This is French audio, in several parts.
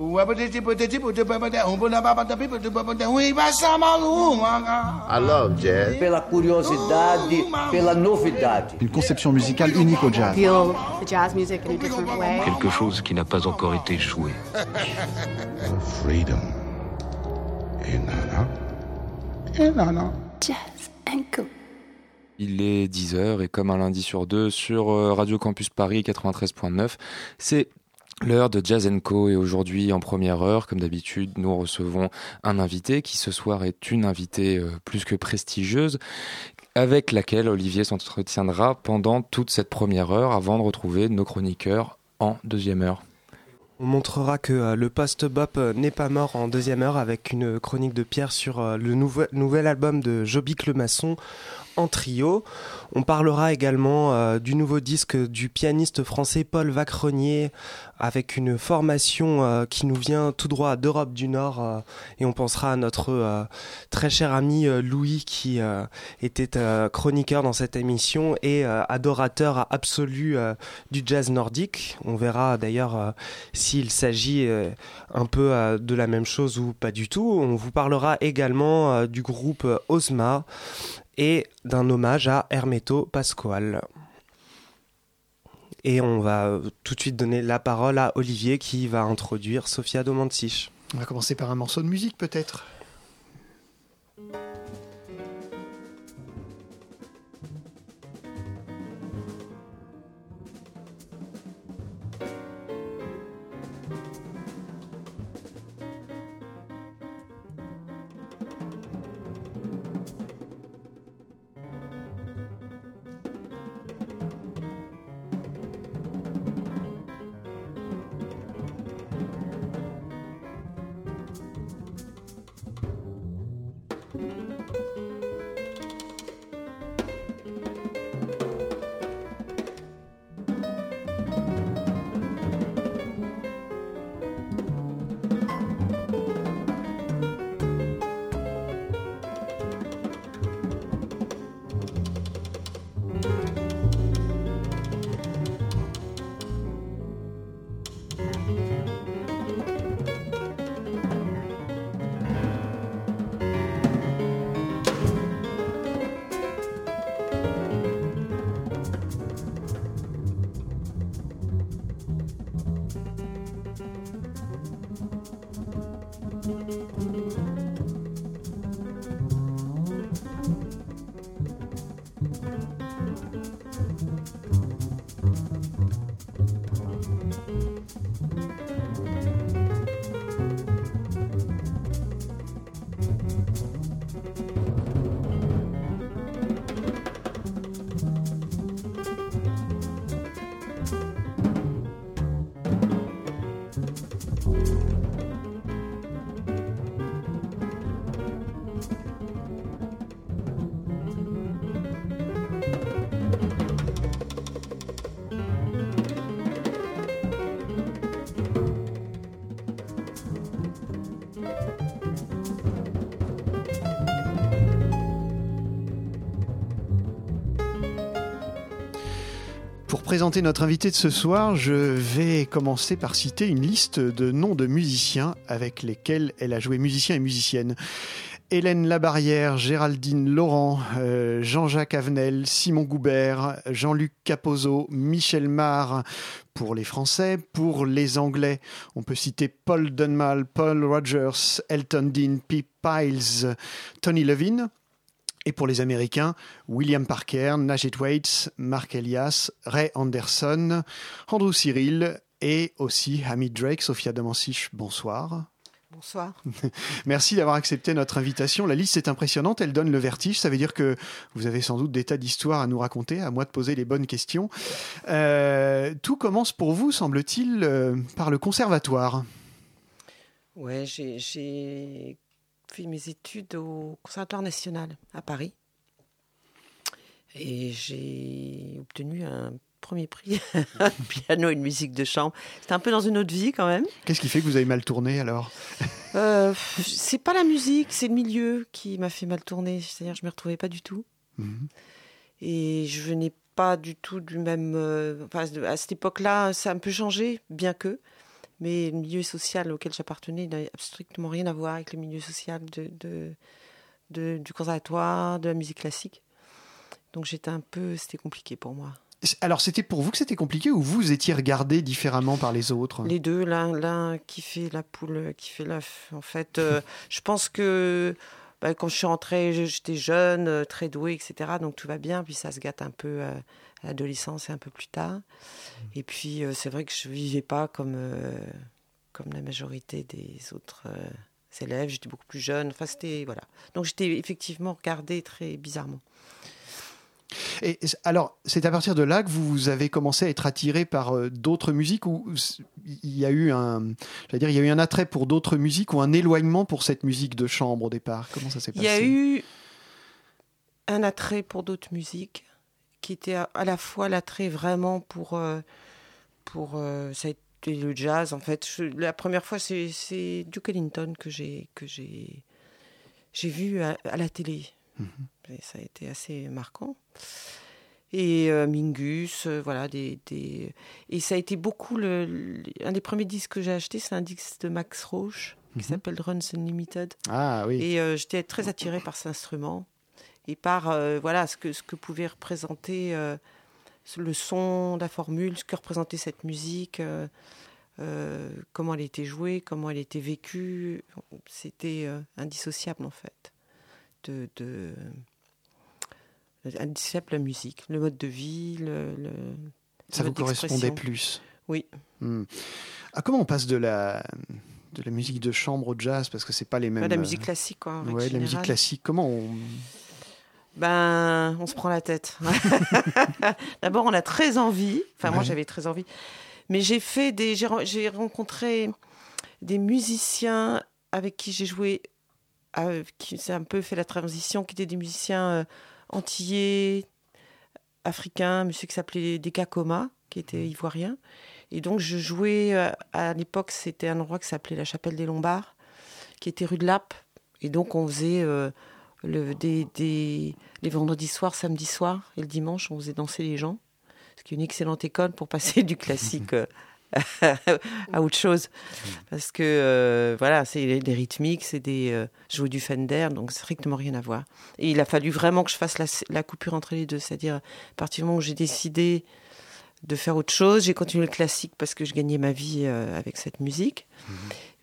I love jazz. Pela curiosidade, pela novidade. Une conception musicale unique au jazz. Feel the jazz music in a different way. Quelque chose qui n'a pas encore été joué. Freedom. Et nana. Et nana. Jazz and. Il est 10h et comme un lundi sur deux sur euh, Radio Campus Paris 93.9, c'est L'heure de Jazz Co et aujourd'hui en première heure, comme d'habitude, nous recevons un invité qui ce soir est une invitée euh, plus que prestigieuse avec laquelle Olivier s'entretiendra pendant toute cette première heure avant de retrouver nos chroniqueurs en deuxième heure. On montrera que euh, le post-bop euh, n'est pas mort en deuxième heure avec une chronique de Pierre sur le nouvel, album de Jobic le Maçon en trio. On parlera également euh, du nouveau disque du pianiste français Paul Vacrenier avec une formation euh, qui nous vient tout droit d'Europe du Nord euh, et on pensera à notre très cher ami Louis qui était chroniqueur dans cette émission et adorateur absolu du jazz nordique. On verra d'ailleurs s'il s'agit un peu de la même chose ou pas du tout. On vous parlera également du groupe Osma et d'un hommage à Hermeto Pasquale. Et on va tout de suite donner la parole à Olivier qui va introduire Sofia Domantic. On va commencer par un morceau de musique peut-être? Présenter notre invité de ce soir, je vais commencer par citer une liste de noms de musiciens avec lesquels elle a joué, musiciens et musiciennes. Hélène Labarrière, Géraldine Laurent, euh, Jean-Jacques Avenel, Simon Goubert, Jean-Luc Capozzo, Michel Marr pour les Français, pour les Anglais, on peut citer Paul Dunmal, Paul Rogers, Elton Dean, Pete Piles, Tony Levin. Et pour les Américains, William Parker, Najit Waits, Mark Elias, Ray Anderson, Andrew Cyril et aussi Hamid Drake, Sophia Damansich, bonsoir. Bonsoir. Merci d'avoir accepté notre invitation. La liste est impressionnante, elle donne le vertige. Ça veut dire que vous avez sans doute des tas d'histoires à nous raconter, à moi de poser les bonnes questions. Euh, tout commence pour vous, semble-t-il, euh, par le conservatoire. Ouais, j'ai fait mes études au Conservatoire national à Paris. Et j'ai obtenu un premier prix piano et une musique de chambre. C'était un peu dans une autre vie quand même. Qu'est-ce qui fait que vous avez mal tourné alors? Euh, C'est pas la musique, c'est le milieu qui m'a fait mal tourner. C'est-à-dire je me retrouvais pas du tout. Mhm. Et je venais pas du tout du même. Euh, enfin, à cette époque-là, ça a un peu changé, bien que. Mais le milieu social auquel j'appartenais n'avait strictement rien à voir avec le milieu social de, de, de- du conservatoire, de la musique classique. Donc j'étais un peu, c'était compliqué pour moi. Alors, c'était pour vous que c'était compliqué ou vous étiez regardé différemment par les autres? Les deux, l'un, qui fait la poule, qui fait l'œuf. En fait, euh, je pense que bah, quand je suis rentrée, j'étais jeune, euh, très douée, etc. Donc tout va bien. Puis ça se gâte un peu euh, à l'adolescence et un peu plus tard. Et puis euh, c'est vrai que je vivais pas comme, euh, comme la majorité des autres euh, élèves. J'étais beaucoup plus jeune. Enfin, c'était. Voilà. Donc j'étais effectivement regardée très bizarrement. Et alors, c'est à partir de là que vous avez commencé à être attiré par euh, d'autres musiques ou il y a eu un, dire, il y a eu un attrait pour d'autres musiques ou un éloignement pour cette musique de chambre au départ? Comment ça s'est Il passé y a eu un attrait pour d'autres musiques qui était à, à la fois l'attrait vraiment pour euh, pour euh, ça a été le jazz en fait. Je- la première fois c'est Duke Ellington que j'ai que j'ai j'ai vu à, à la télé. Et ça a été assez marquant. Et euh, Mingus euh, voilà des, des et ça a été beaucoup le, le- un des premiers disques que j'ai acheté c'est un disque de Max Roach qui s'appelle Runs Unlimited. Ah oui. et euh, j'étais très attirée par cet instrument et par euh, voilà ce que ce que pouvait représenter euh, le son, la formule, ce que représentait cette musique, euh, comment elle était jouée, comment elle était vécue. C'était indissociable en fait de, de indissociable la musique, le mode de vie, le, le- ça vous correspondait plus. Oui. Hmm. Ah, comment on passe de la de la musique de chambre au jazz parce que c'est pas les mêmes. Ouais, la musique classique quoi. Ouais, la musique classique. Comment on Ben, on se prend la tête. D'abord, on a très envie. Enfin, moi, j'avais très envie. Mais j'ai fait des, j'ai ren- j'ai rencontré des musiciens avec qui j'ai joué, euh, qui s'est un peu fait la transition, qui étaient des musiciens euh, antillais, africains, monsieur qui s'appelait Deka Koma, qui était ivoirien. Et donc, je jouais, euh, à l'époque, c'était un endroit qui s'appelait la Chapelle des Lombards, qui était rue de Lappe. Et donc, on faisait euh, le, les vendredis soirs, samedi soir et le dimanche, on faisait danser les gens. Ce qui est une excellente école pour passer du classique euh, à autre chose. Parce que, euh, voilà, c'est des rythmiques, c'est des. Euh, du Fender, donc strictement rien à voir. Et il a fallu vraiment que je fasse la, coupure entre les deux. C'est-à-dire, à partir du moment où j'ai décidé de faire autre chose, j'ai continué le classique parce que je gagnais ma vie euh, avec cette musique.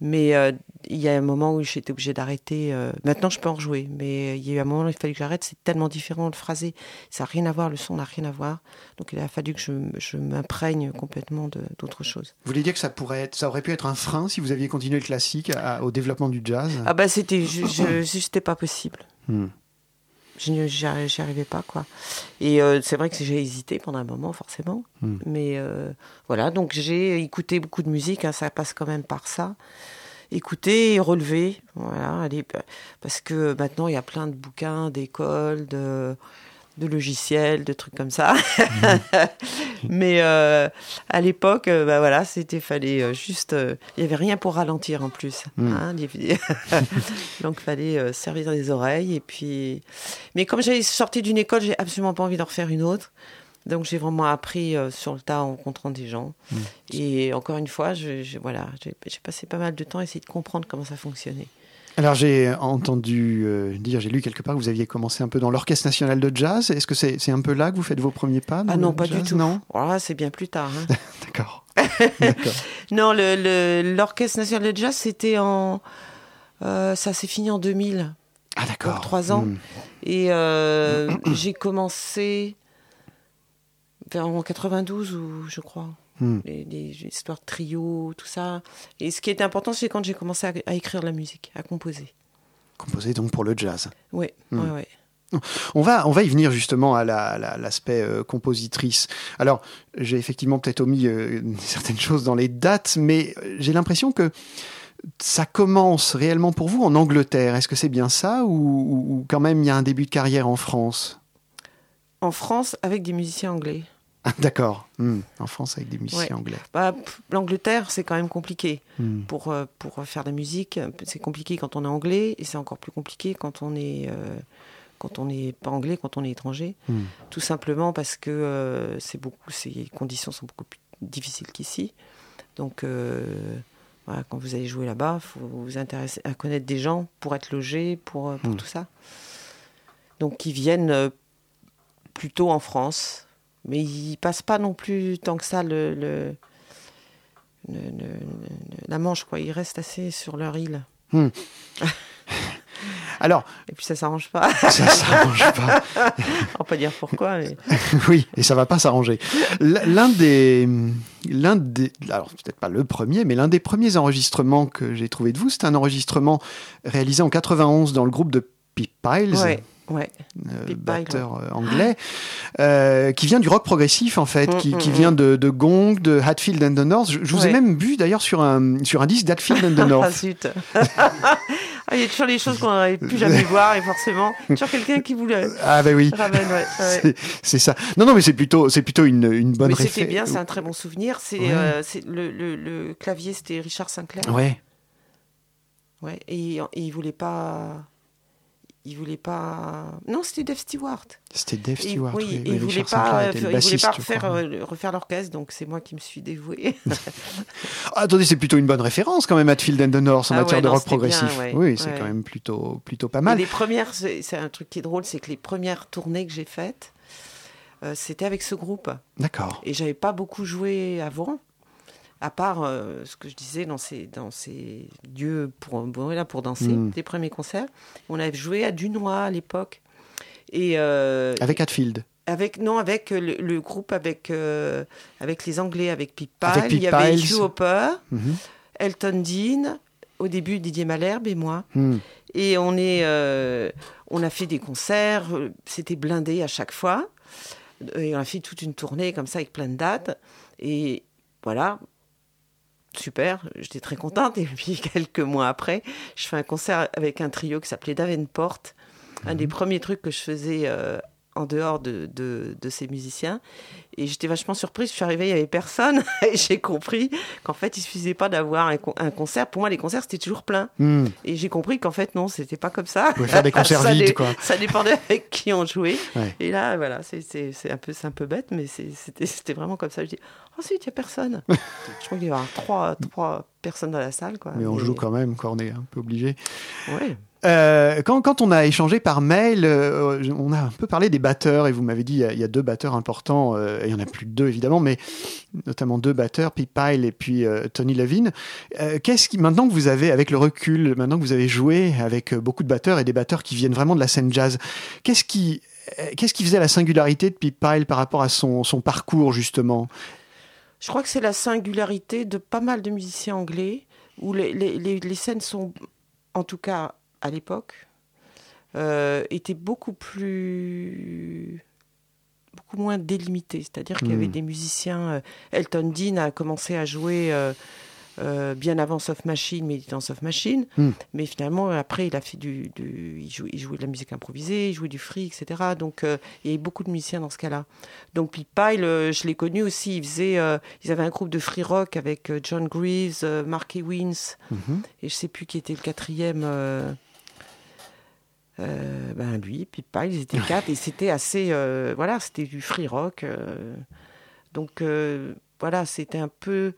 Mais euh, il y a un moment où j'étais obligée d'arrêter. euh, Maintenant, je peux en rejouer, mais il y a eu un moment où il fallait que j'arrête. C'est tellement différent, le phrasé, ça n'a rien à voir, le son n'a rien à voir. Donc, il a fallu que je, je m'imprègne complètement d'autre chose. Vous voulez dire que ça pourrait être, ça aurait pu être un frein si vous aviez continué le classique à- au développement du jazz? Ah bah, c'était, c'était pas possible. Hmm. Je j'y arri- j'y arrivais pas, quoi. Et euh, c'est vrai que j'ai hésité pendant un moment, forcément. Hmm. Mais euh, voilà, donc j'ai écouté beaucoup de musique, hein, ça passe quand même par ça. Écouter et relever, voilà. aller- parce que maintenant, il y a plein de bouquins, d'écoles, de, de logiciels, de trucs comme ça. Mais euh, à l'époque, euh, bah voilà, c'était fallait euh, juste, euh, il y avait rien pour ralentir en plus. Mm. hein, les- Donc fallait euh, servir les oreilles et puis. Mais comme j'avais sorti d'une école, j'ai absolument pas envie d'en refaire une autre. Donc j'ai vraiment appris sur le tas en rencontrant des gens. Mm. Et encore une fois, je, je- voilà, j'ai j'ai passé pas mal de temps à essayer de comprendre comment ça fonctionnait. Alors j'ai entendu euh, dire, j'ai lu quelque part que vous aviez commencé un peu dans l'Orchestre national de jazz. Est-ce que c'est un peu là que vous faites vos premiers pas Ah non, pas du tout. Non, Oh c'est bien plus tard. hein. d'accord. Non, le- le- l'Orchestre national de jazz, c'était en. euh, ça s'est fini en 2000. Ah d'accord. Trois ans. Hmm. Et euh, j'ai commencé vers en 92, ou je crois. Hmm. Les, les histoires de trio, tout ça. Et ce qui était important, c'est quand j'ai commencé à, à écrire de la musique, à composer. Composé donc pour le jazz. Oui, Hmm. ouais, ouais. On va, on va y venir justement à la- la- l'aspect euh, compositrice. Alors, j'ai effectivement peut-être omis euh, certaines choses dans les dates, mais euh, j'ai l'impression que ça commence réellement pour vous en Angleterre. Est-ce que c'est bien ça ou quand même il y a un début de carrière en France? En France, avec des musiciens anglais. Ah, D'accord. Hmm. En France avec des musiciens Ouais. anglais. Bah, L'Angleterre, c'est quand même compliqué. Hmm. Pour, euh, pour faire de la musique, c'est compliqué quand on est anglais, et c'est encore plus compliqué quand on est. euh, quand on n'est pas anglais, quand on est étranger, Hmm. tout simplement parce que euh, c'est beaucoup, ces conditions sont beaucoup plus difficiles qu'ici. Donc, Voilà, quand vous allez jouer là-bas, il faut vous intéresser à connaître des gens pour être logé, pour, pour tout ça. Donc ils viennent plutôt en France, mais ils passent pas non plus tant que ça le, le- le- le- le- la Manche, quoi. Ils restent assez sur leur île. Alors, Et puis ça s'arrange pas. ça s'arrange pas. On pas dire pourquoi, mais oui, et ça va pas s'arranger. L'un des, l'un des, alors peut-être pas le premier, mais l'un des premiers enregistrements que j'ai trouvé de vous, c'est un enregistrement réalisé en 91 dans le groupe de Pip Piles, ouais, ouais. euh, batteur euh, anglais, euh, qui vient du rock progressif en fait, Mm, qui, mm, qui mm. vient de, de Gong, de Hatfield and the North. Je, je vous ai même vu d'ailleurs sur un, sur un disque d'Hatfield and the Ah North. zut. Ah, Il y a toujours des choses qu'on n'aurait plus jamais voir et forcément, toujours quelqu'un qui le Ah ben oui. ramène. Ouais, ouais. C'est- ça. Non, non, mais c'est plutôt, c'est plutôt une, une bonne Mais c'était bien, c'est un très bon souvenir. Euh, c'est le, le- le clavier, c'était Richard Sinclair. Ouais. Ouais, et, et il voulait pas. Il voulait pas. Non, c'était Dave Stewart. C'était Dave Et- Stewart. oui, oui, et mais il voulait pas, il voulait pas refaire, euh, refaire l'orchestre, donc c'est moi qui me suis dévouée. Ah, attendez, c'est plutôt une bonne référence quand même, Hatfield and the North en Ah matière ouais, de non, rock bien, progressif. ouais, oui, c'est quand même plutôt, plutôt pas Et mal. les premières, c'est c'est un truc qui est drôle, c'est que les premières tournées que j'ai faites, euh, c'était avec ce groupe. D'accord. Et j'avais pas beaucoup joué avant, à part euh, ce que je disais dans ces, dans ces lieux pour, bon, là, pour danser, Mm. des premiers concerts. On avait joué à Dunois à l'époque. Et euh, Avec Hatfield. avec non avec le, le groupe avec euh, avec les Anglais avec Pip Pile, Avec Pip il y avait. Hugh Hopper, Mhm. Elton Dean, au début Didier Malherbe et moi. Hmm. Et on est, on a fait des concerts, c'était blindé à chaque fois. Et on a fait toute une tournée comme ça avec plein de dates. Et voilà, super, j'étais très contente. Et puis quelques mois après, je fais un concert avec un trio qui s'appelait Davenport, un des premiers trucs que je faisais euh, en dehors de, de, de ces musiciens. Et j'étais vachement surprise, je suis arrivée, il n'y avait personne. Et j'ai compris qu'en fait, il suffisait pas d'avoir un, un concert. Pour moi, les concerts, c'était toujours plein. Hmm. Et j'ai compris qu'en fait, non, c'était pas comme ça. Vous faire des concerts ça vides, quoi. Ça dépendait avec qui on jouait. Ouais. Et là, voilà, c'est- un, peu- un peu bête, mais c'était vraiment comme ça. Je dis, oh, si, il n'y a personne. je crois qu'il y avait trois, trois personnes dans la salle. Quoi. Mais on joue quand même, quoi, on est un peu obligé. Ouais. Euh, quand, on a échangé par mail, euh, on a un peu parlé des batteurs et vous m'avez dit il y, a, deux batteurs importants, euh, et il y en a plus de deux évidemment, mais notamment deux batteurs, Pete Pyle et puis Tony Levin. Qu'est-ce qui maintenant que vous avez avec le recul, maintenant que vous avez joué avec beaucoup de batteurs et des batteurs qui viennent vraiment de la scène jazz, qu'est-ce qui Qu'est-ce qui faisait la singularité de Pete Pyle par rapport à son, parcours justement? Je crois que c'est la singularité de pas mal de musiciens anglais, où les, les, les scènes sont, en tout cas à l'époque, euh, étaient beaucoup plus beaucoup moins délimitées. C'est-à-dire qu'il y avait Mm. des musiciens. euh, Elton Dean a commencé à jouer euh, bien avant Soft Machine, mais il était en Soft Machine. Mm. Mais finalement, après, il a fait du, du- il, jouait, il jouait de la musique improvisée, il jouait du free, etc. Donc, euh, il y avait beaucoup de musiciens dans ce cas-là. Donc, Pete Pyle, euh, je l'ai connu aussi. Il faisait, ils avaient un groupe de free rock avec John Greaves, Mark Ewins, Mhm. et je sais plus qui était le quatrième. Euh, ben lui, Pyle, ils étaient quatre, et c'était assez, euh, voilà, c'était du free rock. euh, donc, voilà, c'était un peu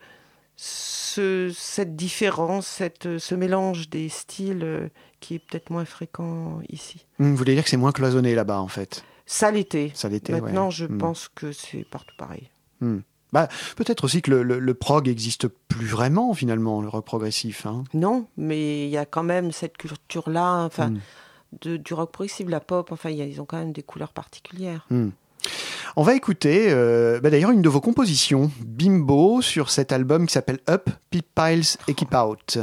ce, cette différence, cette, ce mélange des styles qui est peut-être moins fréquent ici. Hmm, Vous voulez dire que c'est moins cloisonné là-bas en fait? Ça l'était. Ça l'était, ouais. Maintenant, je Hmm. pense que c'est partout pareil. Bah, peut-être aussi que le, le- le prog existe plus vraiment finalement, le rock progressif. Hein. Non, mais il y a quand même cette culture-là, enfin, Hmm. De, du rock progressif, la pop, enfin, y ils ont quand même des couleurs particulières. Hmm. On va écouter euh, bah, d'ailleurs une de vos compositions, Bimbo, sur cet album qui s'appelle Up, Pip Piles et Keep Out.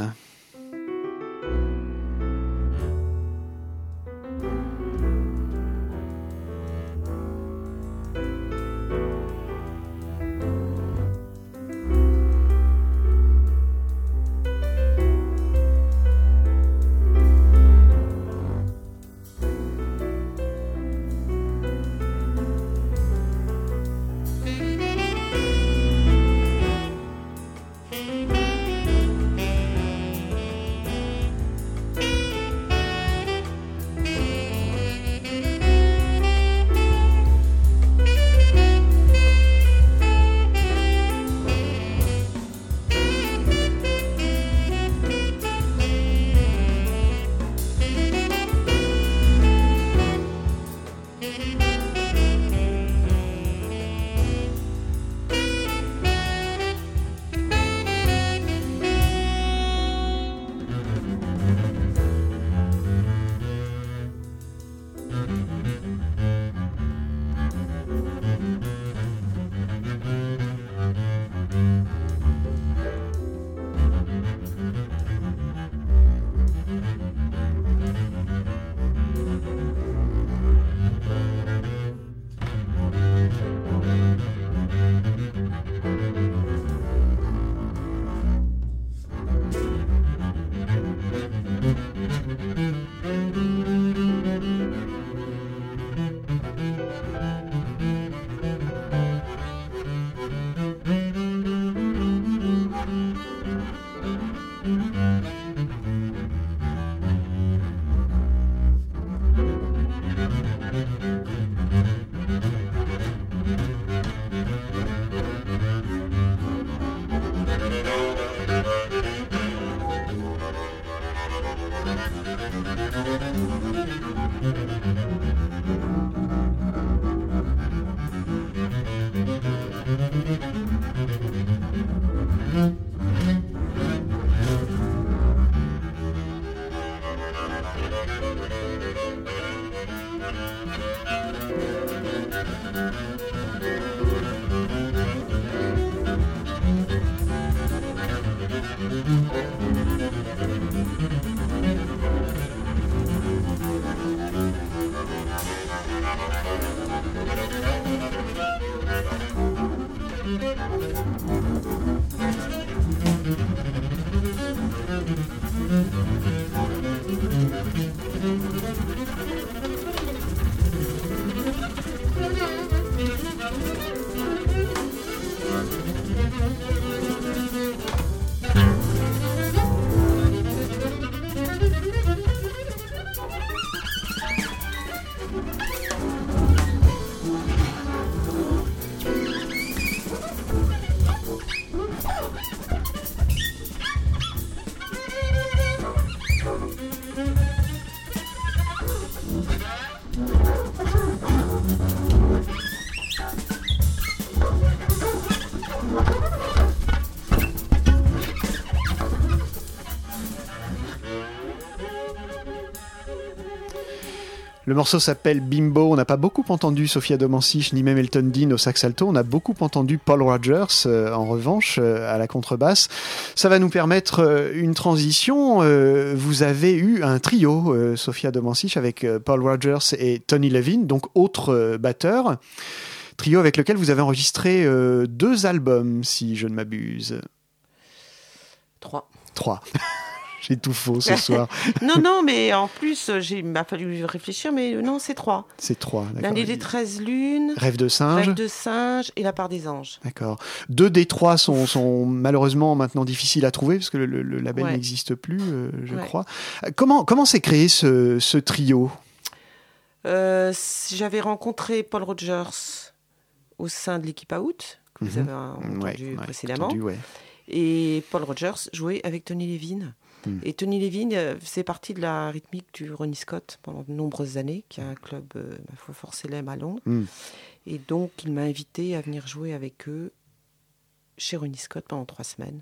Le morceau s'appelle Bimbo. On n'a pas beaucoup entendu Sofia Domansich ni même Elton Dean au sax alto. On a beaucoup entendu Paul Rogers euh, en revanche euh, à la contrebasse. Ça va nous permettre euh, une transition. Vous avez eu un trio, Sofia Domansich avec Paul Rogers et Tony Levin, donc autre batteur. Trio avec lequel vous avez enregistré deux albums, si je ne m'abuse. Trois. Trois. J'ai tout faux ce soir. non, non, mais en plus, il m'a fallu réfléchir, mais euh, non, c'est trois. C'est trois. d'accord. L'année des 13 lunes, Rêve de singe. Rêve de singe et La part des anges. D'accord. Deux des trois sont, sont malheureusement maintenant difficiles à trouver parce que le, label Ouais. n'existe plus, euh, je Ouais. crois. Comment comment s'est créé ce, ce trio? Euh, J'avais rencontré Paul Rogers au sein de l'équipe Out, que vous Mhm. avez entendu Ouais, précédemment. entendu. Et Paul Rogers jouait avec Tony Levin. Et Tony Levin euh, faisait partie de la rythmique du Ronnie Scott pendant de nombreuses années, qui est un club, euh, fort célèbre à Londres. Hmm. Et donc, il m'a invité à venir jouer avec eux chez Ronnie Scott pendant trois semaines,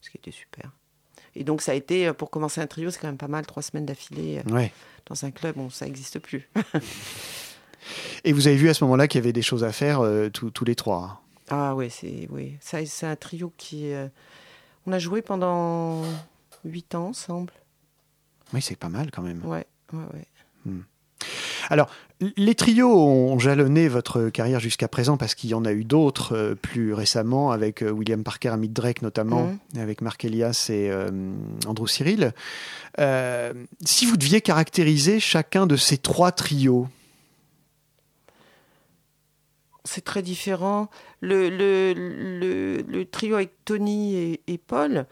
ce qui était super. Et donc, ça a été, euh, pour commencer un trio, c'est quand même pas mal, trois semaines d'affilée euh, Ouais. dans un club, bon, ça n'existe plus. Et vous avez vu à ce moment-là qu'il y avait des choses à faire euh, tous tous les trois. Ah ouais, c'est oui. Ça, c'est un trio qui. euh, on a joué pendant huit ans ensemble. Oui, c'est pas mal quand même. Ouais, ouais, ouais. Alors, les trios ont jalonné votre carrière jusqu'à présent parce qu'il y en a eu d'autres euh, plus récemment, avec euh, William Parker, Amit Drake notamment, Mhm. avec Mark Elias et euh, Andrew Cyril. Euh, si vous deviez caractériser chacun de ces trois trios, C'est très différent. Le, le, le, le trio avec Tony et, et Paul,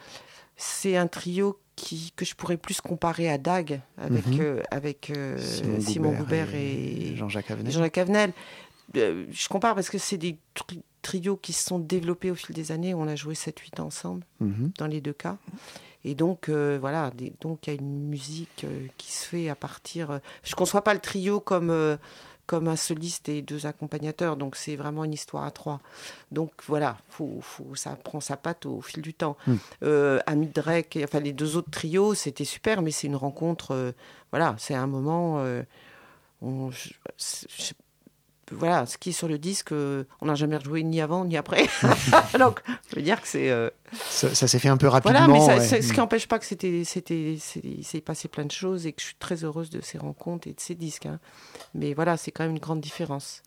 c'est un trio qui, que je pourrais plus comparer à Dag avec, Mhm. euh, avec euh, Simon, Goubert et, Jean-Jacques Avenel. Euh, je compare parce que c'est des tri- trios qui se sont développés au fil des années. On a joué 7-8 ans ensemble. Mhm. dans les deux cas. Et donc, voilà, des- donc il y a une musique qui se fait à partir. je ne conçois pas le trio comme, comme un soliste et deux accompagnateurs, donc c'est vraiment une histoire à trois. Donc voilà, faut, faut, ça prend sa patte au fil du temps. Mm. Euh, Amit Drake, et- enfin les deux autres trios, c'était super, mais c'est une rencontre. euh, voilà, c'est un moment. euh, on- je- voilà, ce qui est sur le disque, euh, on n'a jamais rejoué ni avant ni après. donc, je veux dire que c'est. euh, Ça, ça s'est fait un peu rapidement. voilà, mais ça- ouais. c'est- ce qui n'empêche pas que c'était, c'était, c'est- il s'est passé plein de choses et que je suis très heureuse de ces rencontres et de ces disques. hein. Mais voilà, c'est quand même une grande différence.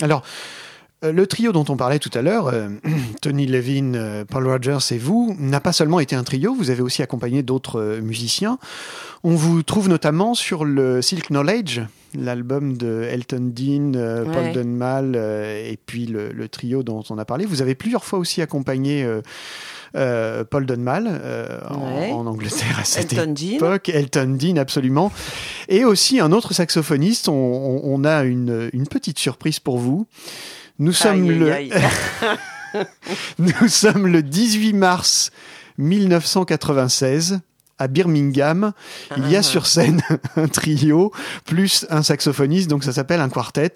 Alors, euh, le trio dont on parlait tout à l'heure, euh, Tony Levin, euh, Paul Rogers et vous, n'a pas seulement été un trio, vous avez aussi accompagné d'autres euh, musiciens. On vous trouve notamment sur le Silk Knowledge, l'album de Elton Dean, euh, Paul. Dunmal euh, et puis le, le trio dont on a parlé. Vous avez plusieurs fois aussi accompagné euh, euh, Paul Dunmal euh, en- Angleterre à cette Elton Dean. époque. Elton Dean, absolument. Et aussi un autre saxophoniste. On, on- on a une, une petite surprise pour vous. Nous sommes, Aïe, le, aïe, nous sommes le 18 mars 1996 à Birmingham, il y a Ah. sur scène un trio plus un saxophoniste, donc ça s'appelle un quartet.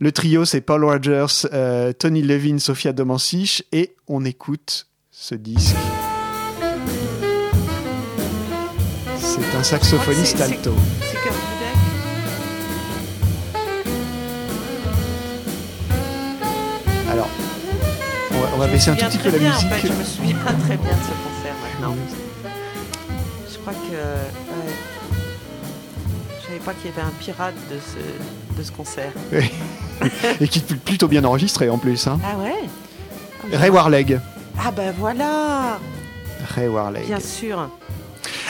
Le trio, c'est Paul Rogers, euh, Tony Levin, Sofia Domansich, et on écoute ce disque. C'est un saxophoniste alto. Busiek. Alors, on va, on baisser un tout petit peu la bien, en musique. fait, je me souviens très bien de ce concert maintenant. Je crois que. ouais. Je savais pas qu'il y avait un pirate de ce, de ce concert. et qui est plutôt bien enregistré en plus. Hein. Ah ouais? Ray Warleg. Ah ben voilà Ray Warleg. Bien sûr.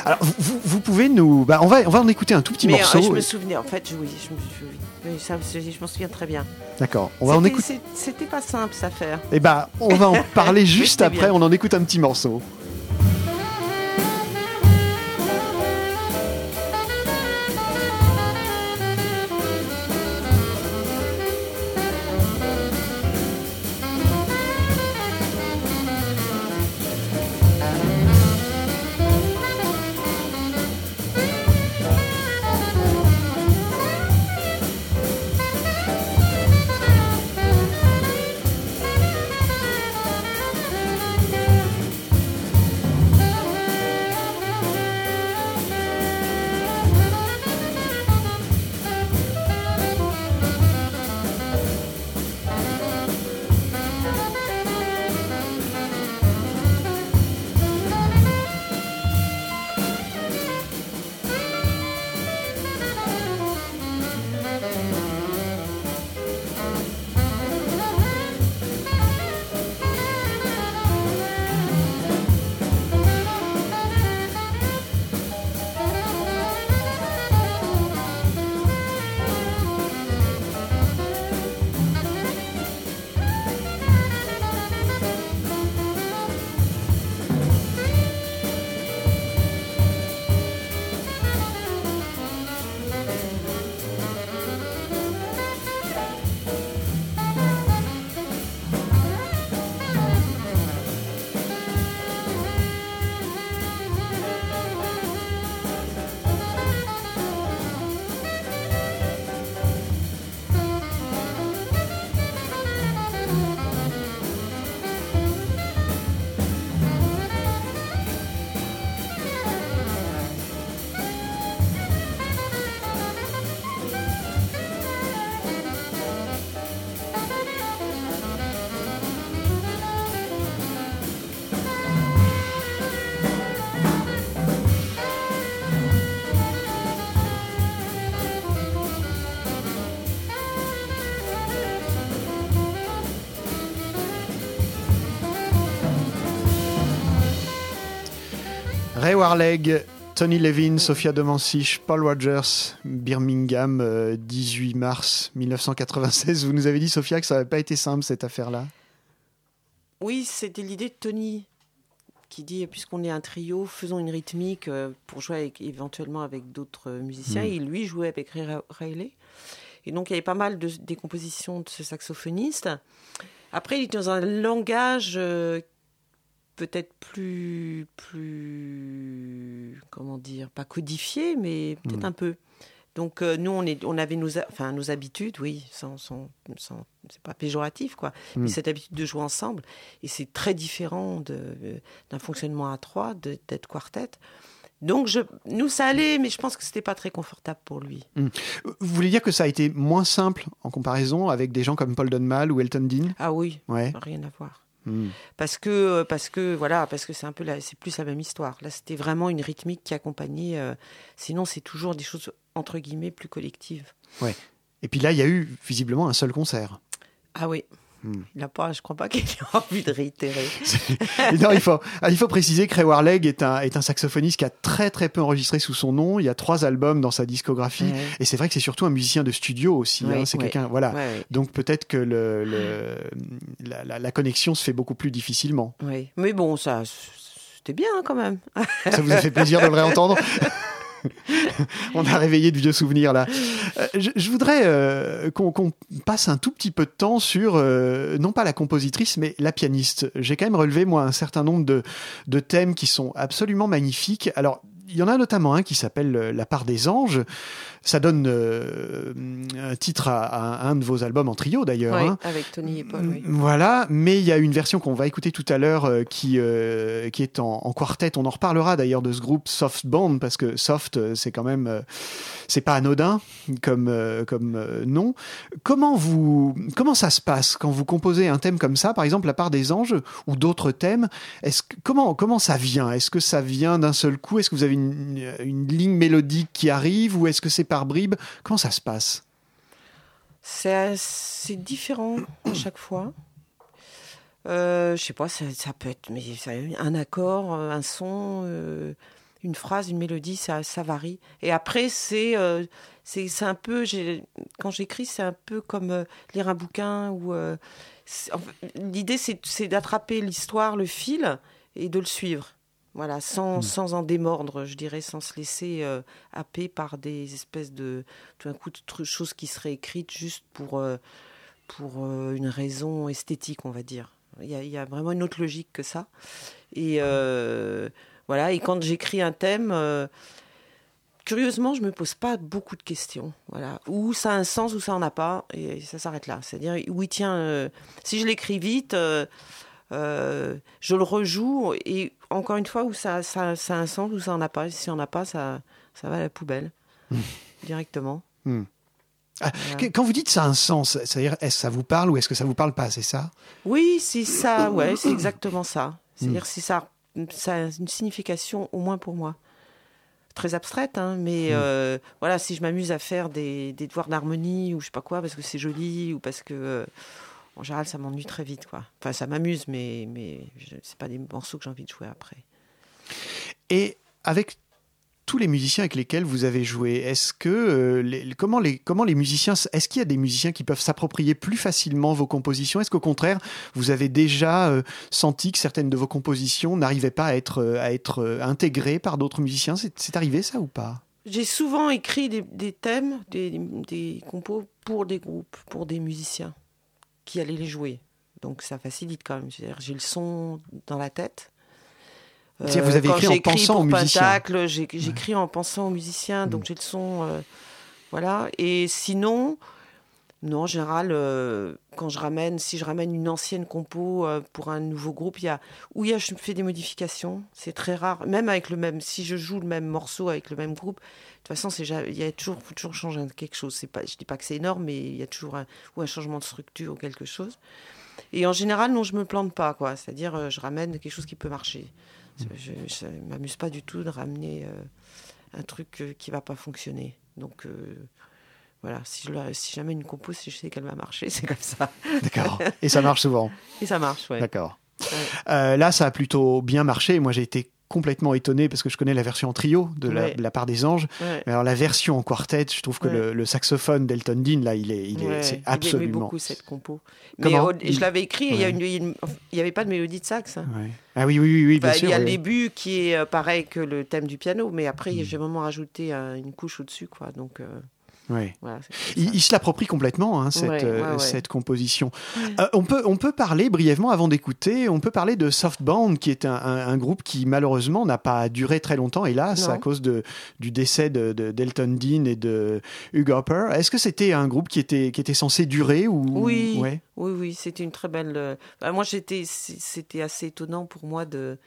Alors, vous, vous- pouvez nous. Bah, on, va, on va en écouter un tout petit Mais euh, morceau. je me souvenais, en fait, je- oui, je me, souviens- oui, ça, je, m'en souviens très bien. D'accord. On va en C'était- écouter. C'était pas simple, ça faire. Eh bah, on va en parler juste après. bien. On en écoute un petit morceau. Warleg, Tony Levin, Sophia Domansich, Paul Rogers, Birmingham, euh, 18 mars 1996. Vous nous avez dit, Sophia, que ça n'avait pas été simple cette affaire-là. Oui, c'était l'idée de Tony qui dit puisqu'on est un trio, faisons une rythmique euh, pour jouer avec- éventuellement avec d'autres euh, musiciens. Mm. Et lui jouait avec Ray Riley. Et donc il y avait pas mal de décompositions de ce saxophoniste. Après, il était dans un langage euh, peut-être plus, plus, comment dire, pas codifié, mais peut-être Mm. un peu. Donc euh, nous, on, est, on avait nos, a- enfin, nos habitudes, oui, sans, sans, sans- c'est pas péjoratif, quoi. Mais cette habitude de jouer ensemble, et c'est très différent de, euh, d'un fonctionnement à trois, de- d'être quartet. Donc je, nous, ça allait, mais je pense que c'était pas très confortable pour lui. Vous voulez dire que ça a été moins simple en comparaison avec des gens comme Paul Dunmal ou Elton Dean? Ah oui, Ouais. rien à voir. Hmm. Parce que, parce que voilà, parce que c'est un peu c'est plus la même histoire. Là, c'était vraiment une rythmique qui accompagnait. euh, sinon, c'est toujours des choses entre guillemets plus collectives. Et puis là, il y a eu visiblement un seul concert. Ah oui. Hmm. Il a pas, je crois pas qu'il ait envie de réitérer. Non, il faut, il faut préciser que Ray Warleg est un, est un saxophoniste qui a très très peu enregistré sous son nom. Il y a trois albums dans sa discographie. Ouais. Et c'est vrai que c'est surtout un musicien de studio aussi. Ouais, hein. C'est ouais. quelqu'un, voilà. Donc peut-être que le, le- la, la- la connexion se fait beaucoup plus difficilement. Oui. Mais bon, ça, c'était bien hein, quand même. Ça vous a fait plaisir de le réentendre? On a réveillé de vieux souvenirs là. Euh, je, voudrais euh, qu'on qu'on passe un tout petit peu de temps sur, euh, non pas la compositrice, mais la pianiste. J'ai quand même relevé, moi, un certain nombre de, de thèmes qui sont absolument magnifiques. Alors, il y en a notamment un qui s'appelle La part des anges. Ça donne euh, un titre à, un de vos albums en trio d'ailleurs. Oui, hein. avec Tony et Paul. Oui. Voilà, mais il y a une version qu'on va écouter tout à l'heure euh, qui, euh, qui est en, en, quartet. On en reparlera d'ailleurs de ce groupe Soft Band parce que soft, euh, c'est quand même, euh, c'est pas anodin comme, euh, comme nom. Comment, vous, comment ça se passe quand vous composez un thème comme ça, par exemple La part des anges ou d'autres thèmes? Comment, comment ça vient? Est-ce que ça vient d'un seul coup? Est-ce que vous avez une, une ligne mélodique qui arrive ou est-ce que c'est par bribes? Comment ça se passe? C'est différent à chaque fois. Euh, je sais pas, ça, peut être mais ça, un accord, un son, euh, une phrase, une mélodie, ça, varie. Et après, c'est euh, c'est un peu, quand j'écris, c'est un peu comme euh, lire un bouquin. ou euh, L'idée, c'est d'attraper l'histoire, le fil, et de le suivre. Voilà, sans, mmh. sans en démordre, je dirais, sans se laisser euh, happer par des espèces de, tout d'un coup, de choses qui seraient écrites juste pour, euh, pour euh, une raison esthétique, on va dire. Il y, a, il y, a, vraiment une autre logique que ça. Et voilà, et quand j'écris un thème, curieusement, je me pose pas beaucoup de questions. Voilà, ou ça a un sens ou ça en a pas, et ça s'arrête là. C'est-à-dire, oui, tiens, si je l'écris vite. Euh, je le rejoue et encore une fois où ça, ça, ça a un sens ou ça en a pas. Si on n'a pas, ça, ça va à la poubelle mmh. directement. Mmh. Ah, voilà. Quand vous dites ça a un sens, c'est-à-dire est-ce que ça vous parle ou est-ce que ça vous parle pas, c'est ça? Oui, c'est ça. Ouais, c'est exactement ça. C'est-à-dire mmh. si ça, ça a une signification au moins pour moi. Très abstraite, hein, mais euh, voilà, si je m'amuse à faire des, des devoirs d'harmonie ou je sais pas quoi parce que c'est joli ou parce que euh, en général, ça m'ennuie très vite, quoi. Enfin, ça m'amuse, mais, mais c'est pas des morceaux que j'ai envie de jouer après. Et avec tous les musiciens avec lesquels vous avez joué, est-ce que euh, les, comment les comment les musiciens, est-ce qu'il y a des musiciens qui peuvent s'approprier plus facilement vos compositions? Est-ce qu'au contraire, vous avez déjà euh, senti que certaines de vos compositions n'arrivaient pas à être euh, à être intégrées par d'autres musiciens? C'est arrivé ça ou pas? J'ai souvent écrit des, des thèmes, des, des compos pour des groupes, pour des musiciens qui allait les jouer. Donc ça facilite quand même. J'ai le son dans la tête. Euh, vous avez écrit en pensant aux musiciens. J'écris ouais. en pensant aux musiciens, donc mmh. j'ai le son. Euh, voilà. Et sinon, non, en général, euh, quand je ramène, si je ramène une ancienne compo euh, pour un nouveau groupe, il y a, où il y a, je fais des modifications. C'est très rare. Même avec le même, si je joue le même morceau avec le même groupe, de toute façon, c'est, il y a toujours, faut toujours changer quelque chose. C'est pas, je dis pas que c'est énorme, mais il y a toujours un, ou un changement de structure ou quelque chose. Et en général, non, je me plante pas, quoi. C'est-à-dire, euh, je ramène quelque chose qui peut marcher. Mmh. Je, ne m'amuse pas du tout de ramener un truc qui va pas fonctionner. Donc voilà, si, je si jamais une compo, si je sais qu'elle va marcher, c'est comme ça. D'accord. Et ça marche souvent. Et ça marche, ouais. D'accord. Ouais. Euh, là, ça a plutôt bien marché. Moi, j'ai été complètement étonné parce que je connais la version en trio de la, Ouais. de la part des anges. Ouais. Mais alors la version en quartet, je trouve que le, le saxophone d'Elton Dean là, il est, il est, c'est absolument. beaucoup cette compo. Mais Comment je l'avais écrit, il n'y avait pas de mélodie de sax. hein. Ah oui, oui, oui, oui, bien Enfin, sûr. il y a le début qui est euh, pareil que le thème du piano, mais après, Mm. j'ai vraiment rajouté euh, une couche au-dessus. quoi. Donc, euh, Voilà, ça. Il, il se l'approprie complètement, hein, cette, Ouais, euh, ouais, ouais. cette composition. Euh, on, peut, on peut parler brièvement, avant d'écouter, on peut parler de Soft Band, qui est un, un- un groupe qui malheureusement n'a pas duré très longtemps, hélas, Non. à cause de, du décès de, de- d'Elton Dean et de Hugh Hopper. Est-ce que c'était un groupe qui était, qui était censé durer ou... Oui, oui, oui, c'était une très belle. euh, bah, moi, j'étais, c'était assez étonnant pour moi de,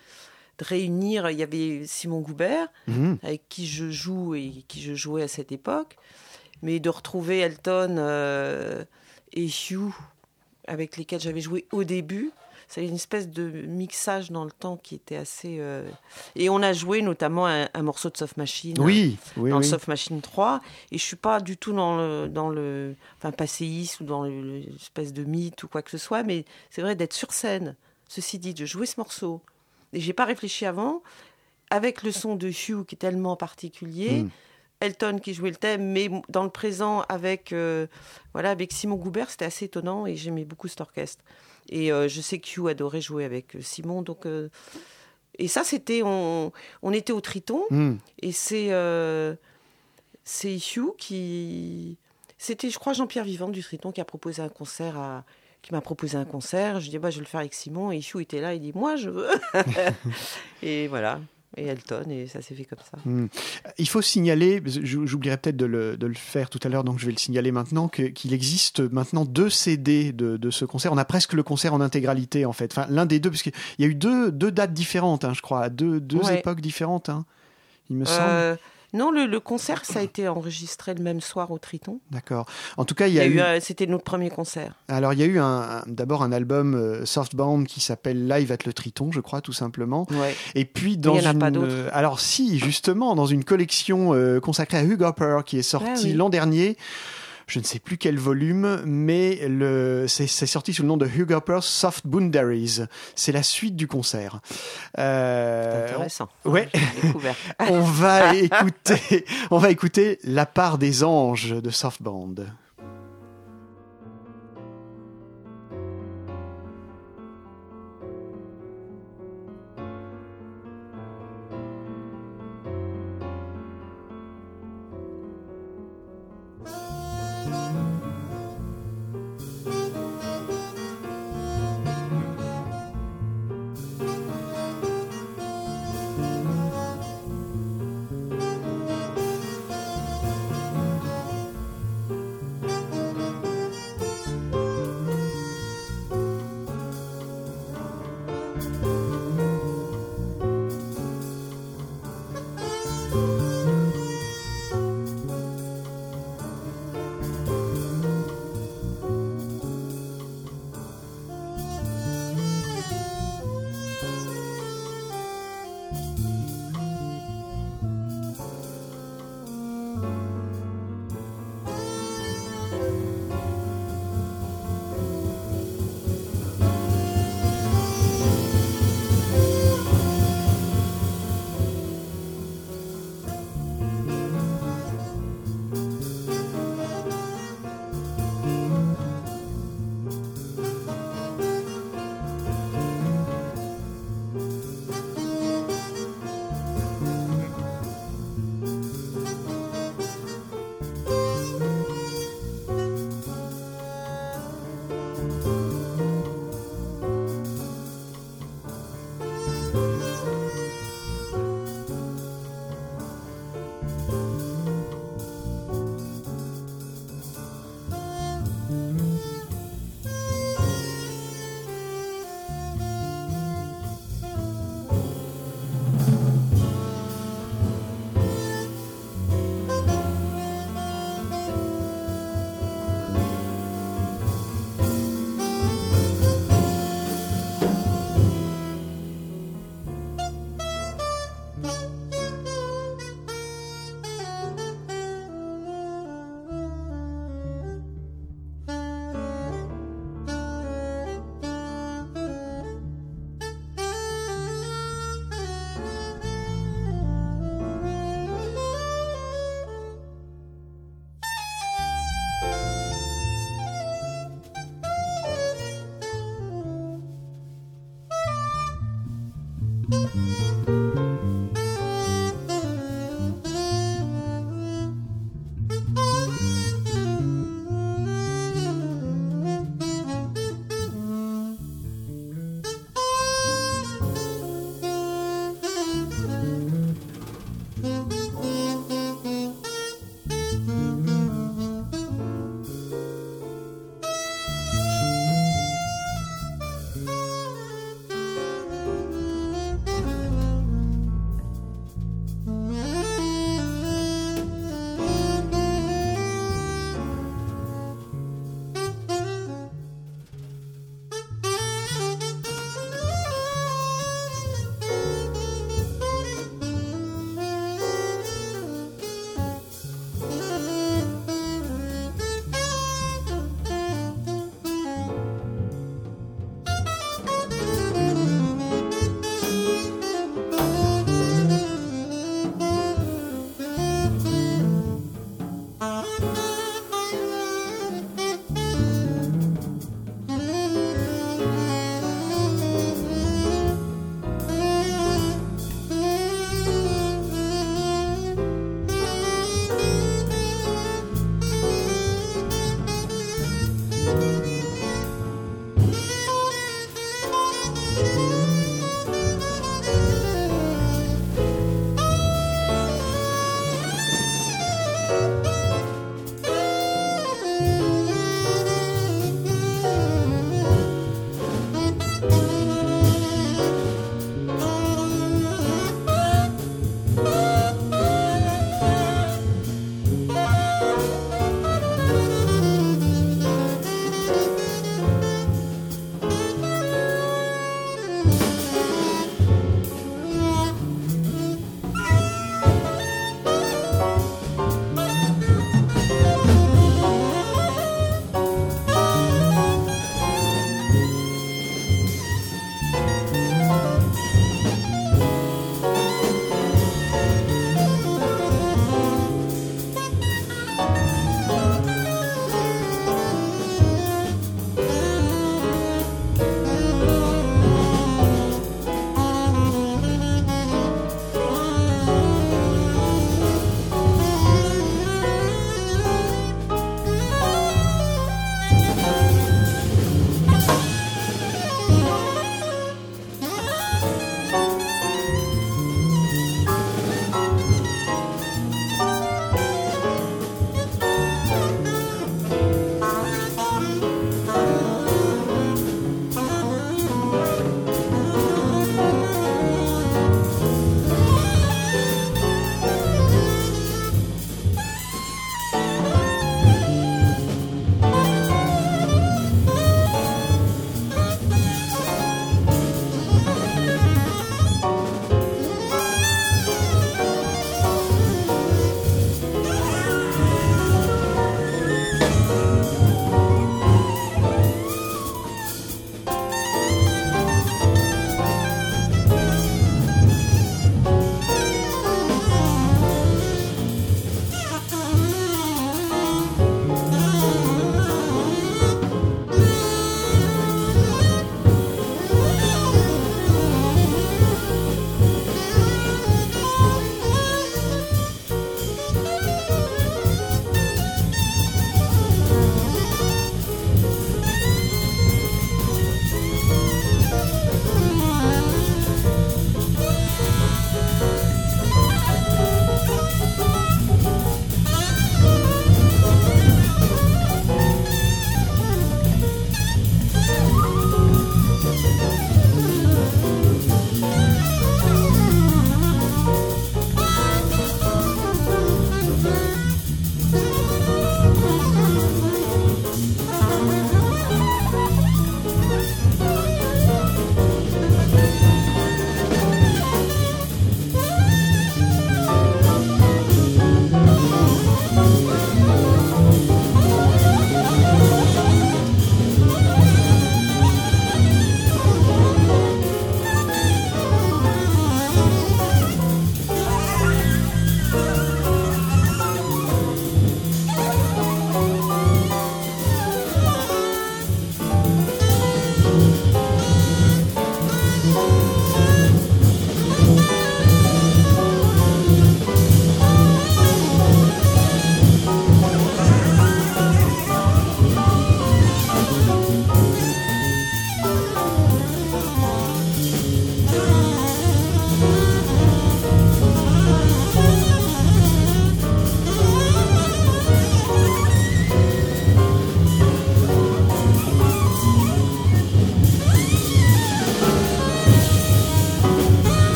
de réunir. Il y avait Simon Goubert, Mhm. avec qui je joue et qui je jouais à cette époque, mais de retrouver Elton euh, et Hugh, avec lesquels j'avais joué au début. C'est une espèce de mixage dans le temps qui était assez. euh, Et on a joué notamment un, un morceau de Soft Machine. Oui, oui, dans oui. le Soft Machine 3 et je suis pas du tout dans le dans le enfin passéiste ou dans le- l'espèce de mythe ou quoi que ce soit mais c'est vrai d'être sur scène ceci dit de jouer ce morceau et j'ai pas réfléchi avant avec le son de Hugh qui est tellement particulier Mm. Elton qui jouait le thème mais dans le présent avec euh, voilà avec Simon Goubert c'était assez étonnant et j'aimais beaucoup cet orchestre. Et euh, je sais que Hugh adorait jouer avec euh, Simon donc euh, et ça c'était on, on était au Triton Mm. et c'est c'est Hugh qui c'était je crois Jean-Pierre Vivant du Triton qui a proposé un concert à qui m'a proposé un concert. Je dis bah je vais le faire avec Simon. Et Hugh était là il dit moi je veux. Et voilà et Elton, et ça s'est fait comme ça. Hmm. Il faut signaler, j'oublierai peut-être de le, de le faire tout à l'heure, donc je vais le signaler maintenant, qu'il existe maintenant deux CD de, de ce concert. On a presque le concert en intégralité, en fait. Enfin, l'un des deux, parce qu'il y a eu deux, deux dates différentes, hein, je crois, à deux, deux Ouais. époques différentes, hein, il me semble. Non, le, le concert, ça a été enregistré le même soir au Triton. D'accord. En tout cas, il Il y a, eu, eu. euh, C'était notre premier concert. Alors, il y a eu un, un- d'abord un album euh, softbound qui s'appelle Live at le Triton, je crois, tout simplement. Ouais. Et puis dans il y en a une, pas d'autres. euh, alors si justement dans une collection euh, consacrée à Hugh Hopper qui est sortie Ah oui. l'an dernier. Je ne sais plus quel volume, mais le, c'est, c'est sorti sous le nom de Hugh Hopper's Soft Boundaries. C'est la suite du concert. Euh, Intéressant. ouais. On va écouter, on va écouter La part des anges de Softband.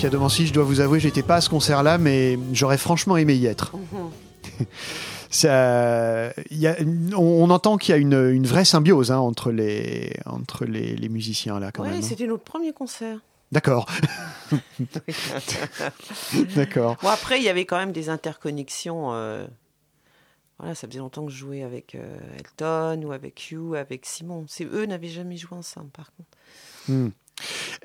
Sophia Domancy, je dois vous avouer, j'étais pas à ce concert-là, mais j'aurais franchement aimé y être. Mhm. Ça, y a, on, on entend qu'il y a une, une vraie symbiose hein, entre, les, entre les, les musiciens là quand Ouais, même. hein. c'était notre premier concert. D'accord, d'accord. Bon, après, il y avait quand même des interconnexions. euh, Voilà, ça faisait longtemps que je jouais avec euh, Elton ou avec Hugh, avec Simon. C'est eux n'avaient jamais joué ensemble, par contre. Hmm.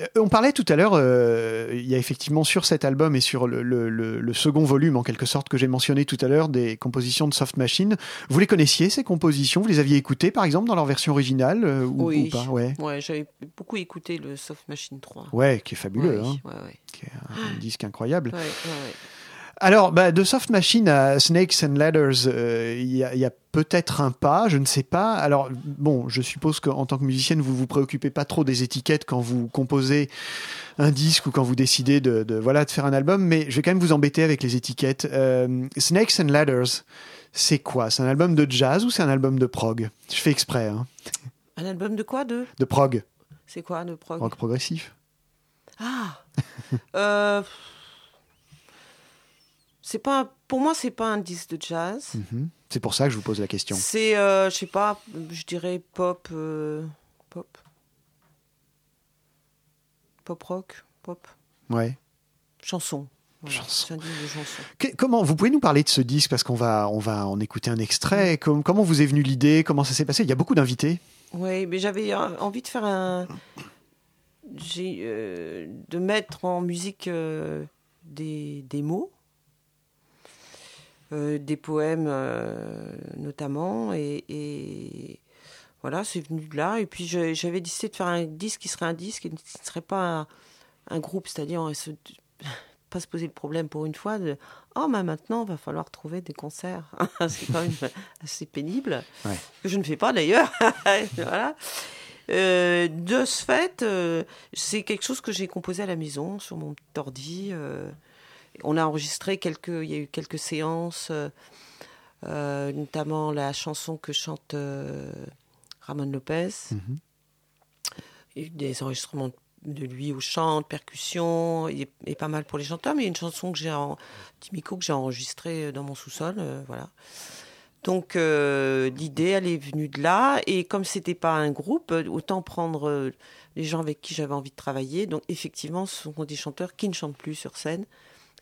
Euh, On parlait tout à l'heure, euh, il y a effectivement sur cet album et sur le, le- le- le second volume, en quelque sorte, que j'ai mentionné tout à l'heure, des compositions de Soft Machine. Vous les connaissiez, ces compositions? Vous les aviez écoutées, par exemple, dans leur version originale euh, ou, Oui. ou pas? ouais. Ouais, j'avais beaucoup écouté le Soft Machine 3. ouais, qui est fabuleux, Ouais, hein, ouais, ouais. qui est un, un disque incroyable. Ouais, ouais, ouais. Alors, bah, de Soft Machine à Snakes and Ladders, euh, il y a, il y a peut-être un pas, je ne sais pas. Alors, bon, je suppose qu'en tant que musicienne, vous vous préoccupez pas trop des étiquettes quand vous composez un disque ou quand vous décidez de, de, voilà, de faire un album, mais je vais quand même vous embêter avec les étiquettes. Euh, Snakes and Ladders, c'est quoi? C'est un album de jazz ou c'est un album de prog? Je fais exprès, hein. Un album de quoi de? De prog, C'est quoi de prog? Rock progressif. Ah Euh, C'est pas, pour moi, c'est pas un disque de jazz. Mhm. C'est pour ça que je vous pose la question. C'est, euh, je sais pas, je dirais pop, euh, pop, pop rock, pop, Ouais. chanson. Voilà, Chanson. Que- comment vous pouvez nous parler de ce disque parce qu'on va on va en écouter un extrait. Com- comment vous est venue l'idée? Comment ça s'est passé? Il y a beaucoup d'invités. Oui, mais j'avais euh, envie de faire un, j'ai euh, de mettre en musique des, des mots. Euh, des poèmes euh, notamment et, et voilà c'est venu de là et puis j'avais décidé de faire un disque qui serait un disque et qui ne serait pas un, un groupe c'est-à-dire pas se poser le problème pour une fois de oh bah maintenant va falloir trouver des concerts c'est quand même assez pénible Ouais. que je ne fais pas d'ailleurs voilà Euh, de ce fait, euh, c'est quelque chose que j'ai composé à la maison sur mon ordi. euh, on a enregistré quelques, il y a eu quelques séances, euh, euh, notamment la chanson que chante euh, Ramon Lopez. Mhm. Il y a eu des enregistrements de lui au chant, de percussion, et, et pas mal pour les chanteurs, mais il y a une chanson que j'ai en Timico que j'ai enregistrée dans mon sous-sol, euh, voilà. Donc euh, l'idée, elle est venue de là, et comme c'était pas un groupe, euh, autant prendre euh, les gens avec qui j'avais envie de travailler. Donc effectivement, ce sont des chanteurs qui ne chantent plus sur scène.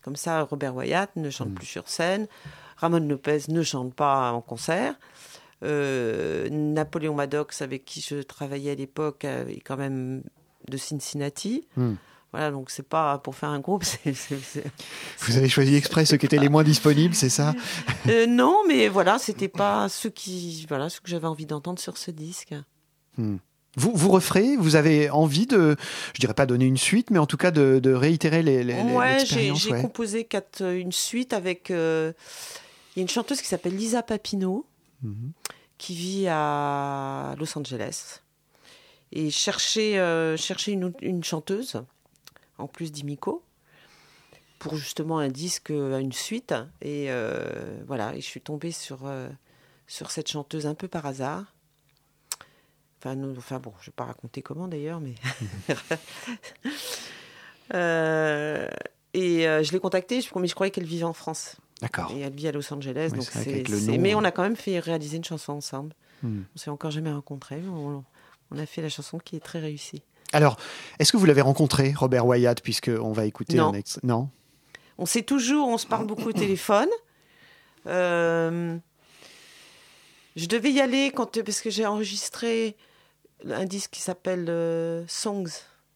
Comme ça, Robert Wyatt ne chante plus sur scène, Ramon Lopez ne chante pas en concert. Euh, Napoléon Maddox, avec qui je travaillais à l'époque, euh, est quand même de Cincinnati. Hmm. Voilà, donc c'est pas pour faire un groupe. Vous avez choisi exprès ceux qui étaient les moins disponibles, c'est ça? Euh, non, mais voilà, c'était pas ceux qui, voilà, ce que j'avais envie d'entendre sur ce disque. Hmm. Vous, vous referez Vous avez envie de, je dirais pas donner une suite, mais en tout cas de, de réitérer les, les, Ouais, j'ai l'expérience j'ai ouais. composé quatre- euh, une suite avec. euh, Il y a une chanteuse qui s'appelle Lisa Papineau, Mhm. qui vit à Los Angeles. Et chercher, euh, chercher une, une chanteuse, en plus d'Imiko, pour justement un disque, euh, une suite. Et euh, voilà, et je suis tombée sur, sur cette chanteuse un peu par hasard. Enfin, enfin bon, je ne vais pas raconter comment d'ailleurs, mais. Euh, et euh, je l'ai contactée, je, mais je croyais qu'elle vivait en France. D'accord. Et elle vit à Los Angeles. Donc c'est nom, Mais euh, on a quand même fait réaliser une chanson ensemble. Hmm. On s'est encore jamais rencontrés. mais On, on a fait la chanson qui est très réussie. Alors, est-ce que vous l'avez rencontré, Robert Wyatt, puisque on va écouter Non. un extrait Non? On sait toujours, on se parle beaucoup au téléphone. Euh, je devais y aller quand, parce que j'ai enregistré un disque qui s'appelle euh, Songs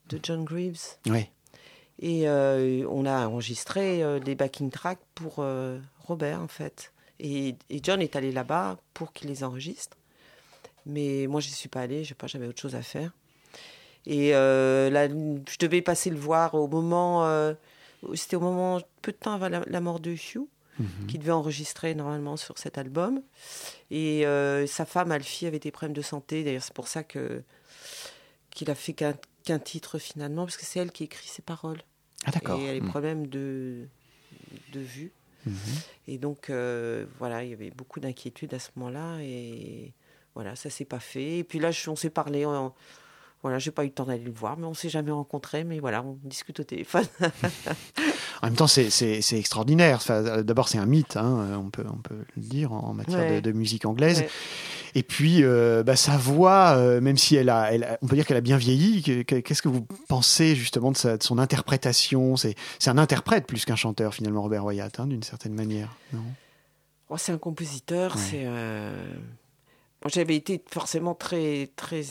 de John Greaves. Oui. Et euh, on a enregistré euh, les backing tracks pour euh, Robert, en fait. Et, et John est allé là-bas pour qu'il les enregistre. Mais moi, je n'y suis pas allée, je sais pas, j'avais autre chose à faire. Et là, je devais passer le voir au moment. C'était au moment, peu de temps avant la, la mort de Hugh, qui devait enregistrer normalement sur cet album. Et euh, sa femme, Alfie, avait des problèmes de santé. D'ailleurs, c'est pour ça que qu'il a fait qu'un qu'un titre finalement, parce que c'est elle qui écrit ses paroles. Ah d'accord. Et elle a des Hmm. problèmes de, de vue. Et donc, euh, voilà, il y avait beaucoup d'inquiétudes à ce moment-là. Et voilà, ça s'est pas fait. Et puis là, on s'est parlé voilà, j'ai pas eu le temps d'aller le voir, mais on s'est jamais rencontrés. Mais voilà, on discute au téléphone. En même temps, c'est- extraordinaire. Enfin, D'abord, c'est un mythe, hein, on, peut, on peut le dire, en matière Ouais. de, de musique anglaise. Ouais. Et puis, euh, bah, sa voix, euh, même si elle a, elle a- on peut dire qu'elle a bien vieilli, que- que- qu'est-ce que vous pensez justement de, sa- de son interprétation? C'est un interprète plus qu'un chanteur, finalement, Robert Wyatt, hein, d'une certaine manière. non? Oh, c'est un compositeur. Ouais. C'est. euh, J'avais été forcément très très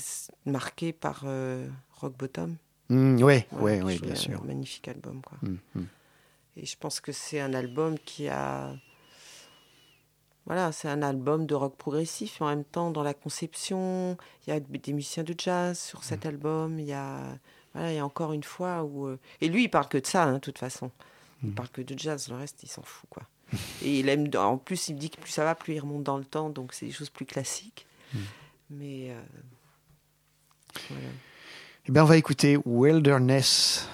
marqué par euh, Rock Bottom. Mm, ouais, ouais, ouais, jouait bien un sûr. magnifique album, quoi. Mm, mm. Et je pense que c'est un album qui a. Voilà, c'est un album de rock progressif. Et en même temps, dans la conception, il y a des musiciens de jazz sur cet Mm. album. Il y a. Voilà, il y a encore une fois où. euh, Et lui, il parle que de ça, hein, de toute façon. Il parle que de jazz, le reste, il s'en fout, quoi. Et il aime. En plus, il me dit que plus ça va, plus il remonte dans le temps. Donc, c'est des choses plus classiques. Mm. Mais. euh, Voilà. Eh bien, on va écouter Wilderness.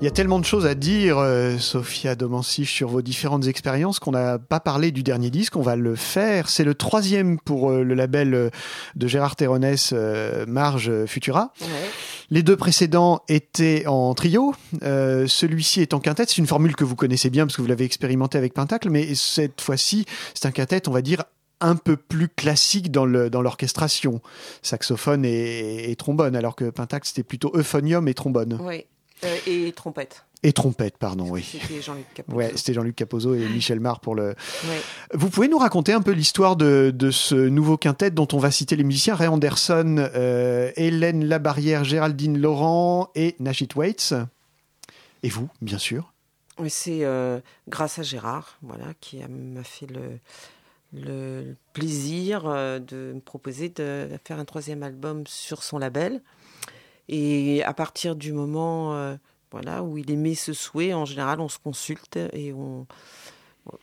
Il y a tellement de choses à dire, euh, Sophia Domansich, sur vos différentes expériences qu'on n'a pas parlé du dernier disque. On va le faire. C'est le troisième pour euh, le label euh, de Gérard Terronès, Marge Futura. Ouais. Les deux précédents étaient en trio. Celui-ci est en quintette. C'est une formule que vous connaissez bien parce que vous l'avez expérimenté avec Pentacle, mais cette fois-ci, c'est un quintette, on va dire, un peu plus classique dans l'orchestration, saxophone et, et trombone, alors que Pentacle c'était plutôt euphonium et trombone Oui. Euh, et trompette. et trompette, pardon, oui. C'était Jean-Luc Capozzo. Ouais, c'était Jean-Luc Capozzo et Michel Mar pour le. Ouais. Vous pouvez nous raconter un peu l'histoire de, de ce nouveau quintet dont on va citer les musiciens Ray Anderson, euh, Hélène Labarrière, Géraldine Laurent et Nashit Waits. Et vous, bien sûr. C'est euh, grâce à Gérard, voilà, qui m'a fait le, le plaisir de me proposer de faire un troisième album sur son label. Et à partir du moment euh, voilà, où il émet ce souhait, en général, on se consulte et on.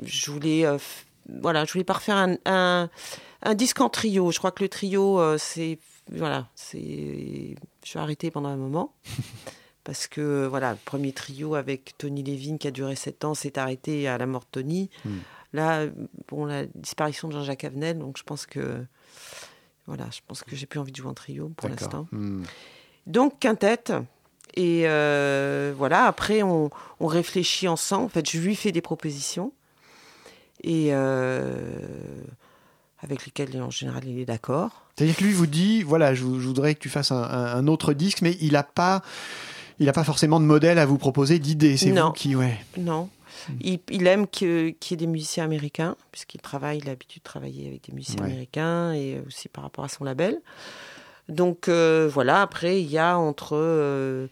Je voulais, euh, voilà, je voulais pas refaire un, un, un disque en trio. Je crois que le trio, euh, c'est. Voilà, c'est. Je suis arrêtée pendant un moment. Parce que voilà, le premier trio avec Tony Levin qui a duré sept ans s'est arrêté à la mort de Tony. Mm. Là, bon, la disparition de Jean-Jacques Avenel, donc je pense que voilà, je pense que j'ai plus envie de jouer en trio pour l'instant. Hmm. Donc quintette. Et euh, voilà, après on, on réfléchit ensemble. En fait, je lui fais des propositions et euh, avec lesquelles en général il est d'accord. C'est-à-dire que lui vous dit voilà, je, vou- je voudrais que tu fasses un, un- un autre disque, mais il n'a pas. Il n'a pas forcément de modèle à vous proposer d'idées. C'est vous qui, ouais. Non. Il, il aime qu'il y ait des musiciens américains, puisqu'il travaille, il a l'habitude de travailler avec des musiciens Ouais. américains et aussi par rapport à son label. Donc euh, voilà, après, il y a entre euh,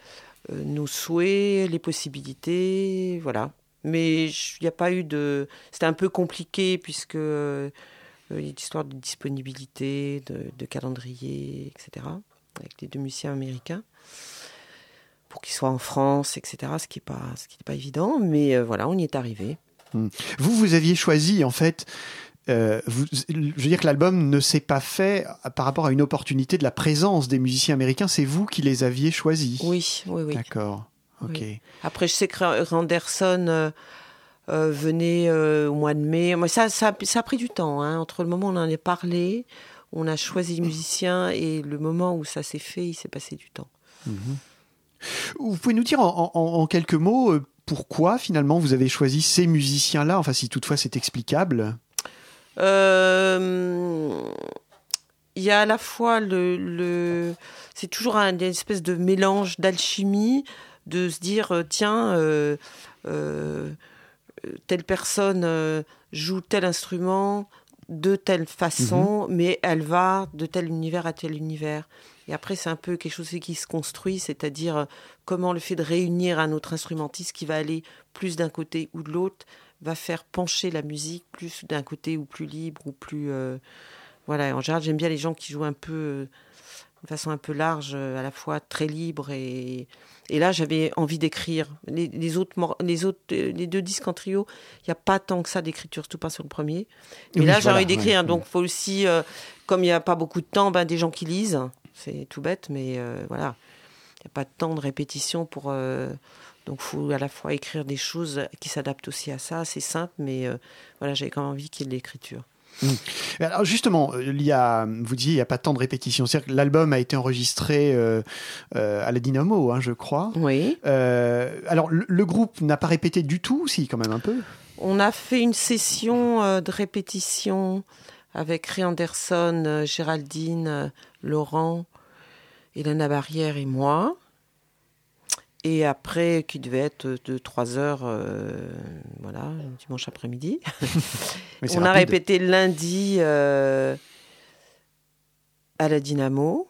euh, nos souhaits, les possibilités, voilà. Mais il n'y a pas eu de. C'était un peu compliqué, puisque il y a une histoire de disponibilité, de, calendrier, etc., avec les deux musiciens américains pour qu'ils soient en France, etc. Ce qui n'est pas, ce pas évident, mais voilà, on y est arrivé. Vous, vous aviez choisi, en fait, euh, vous- je veux dire que l'album ne s'est pas fait par rapport à une opportunité de la présence des musiciens américains, c'est vous qui les aviez choisis. Oui, oui, oui. D'accord. Ok. Oui. Après, je sais que Ra- Randerson euh, euh, venait au mois de mai. Moi, ça, ça, ça a pris du temps. hein. Entre le moment où on en a parlé, on a choisi les musiciens, et le moment où ça s'est fait, il s'est passé du temps. Vous pouvez nous dire en, en- en quelques mots pourquoi finalement vous avez choisi ces musiciens-là, enfin si toutefois c'est explicable. Euh, Il y a à la fois le, le- c'est toujours un, une espèce de mélange d'alchimie, de se dire euh, tiens euh, euh, telle personne joue tel instrument de telle façon, mais elle va de tel univers à tel univers. Et après, c'est un peu quelque chose qui se construit, c'est-à-dire comment le fait de réunir un autre instrumentiste qui va aller plus d'un côté ou de l'autre va faire pencher la musique plus d'un côté ou plus libre ou plus euh, voilà. En général j'aime bien les gens qui jouent un peu euh, de façon un peu large euh, à la fois très libre et et là j'avais envie d'écrire. Les, les autres les autres les deux disques en trio il n'y a pas tant que ça d'écriture surtout pas sur le premier. Mais Oui, là j'ai voilà, envie d'écrire ouais. donc faut aussi euh, comme il n'y a pas beaucoup de temps ben, des gens qui lisent. C'est tout bête mais euh, voilà. Il n'y a pas de temps de répétition pour donc faut à la fois écrire des choses qui s'adaptent aussi à ça c'est simple mais euh, voilà j'avais quand même envie qu'il y ait de l'écriture Alors justement, euh, il y a, vous disiez il n'y a pas tant de répétitions. C'est-à-dire que l'album a été enregistré euh, euh, à la Dynamo, hein, je crois. oui Euh, alors le, le groupe n'a pas répété du tout, si quand même un peu? On a fait une session de répétition avec Ray Anderson, Géraldine, Laurent, Hélène Barrière et moi. Et après, qui devait être de 3 heures, euh, voilà, dimanche après-midi. On a répété lundi euh, à la Dynamo.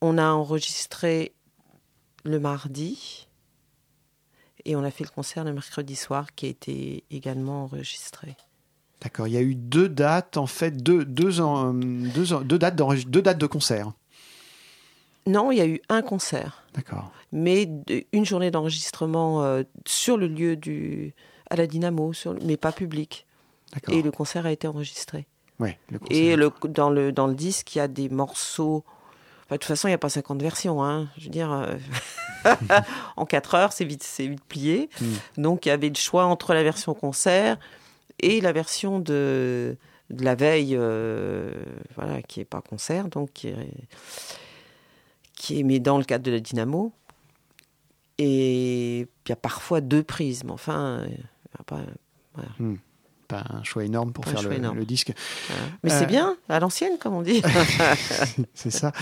On a enregistré le mardi. Et on a fait le concert le mercredi soir qui a été également enregistré. D'accord. Il y a eu deux dates en fait, deux deux en- deux, en- deux dates deux dates de concert. Non, il y a eu un concert, D'accord. mais une journée d'enregistrement euh, sur le lieu du à la Dynamo, sur, mais pas public. D'accord. Et le concert a été enregistré. Ouais, le concert. Et le, dans, le, dans le disque, il y a des morceaux de toute façon, il n'y a pas 50 versions. Hein. Je veux dire, euh, en 4 heures, c'est vite, c'est vite plié. Mm. Donc, il y avait le choix entre la version concert et la version de, de la veille, euh, voilà, qui n'est pas concert, donc qui est, qui est mais dans le cadre de la dynamo. Et il y a parfois deux prises, mais enfin. Pas un choix énorme pour Pas faire le, disque. Voilà. Mais Euh, c'est bien, à l'ancienne, comme on dit. C'est ça.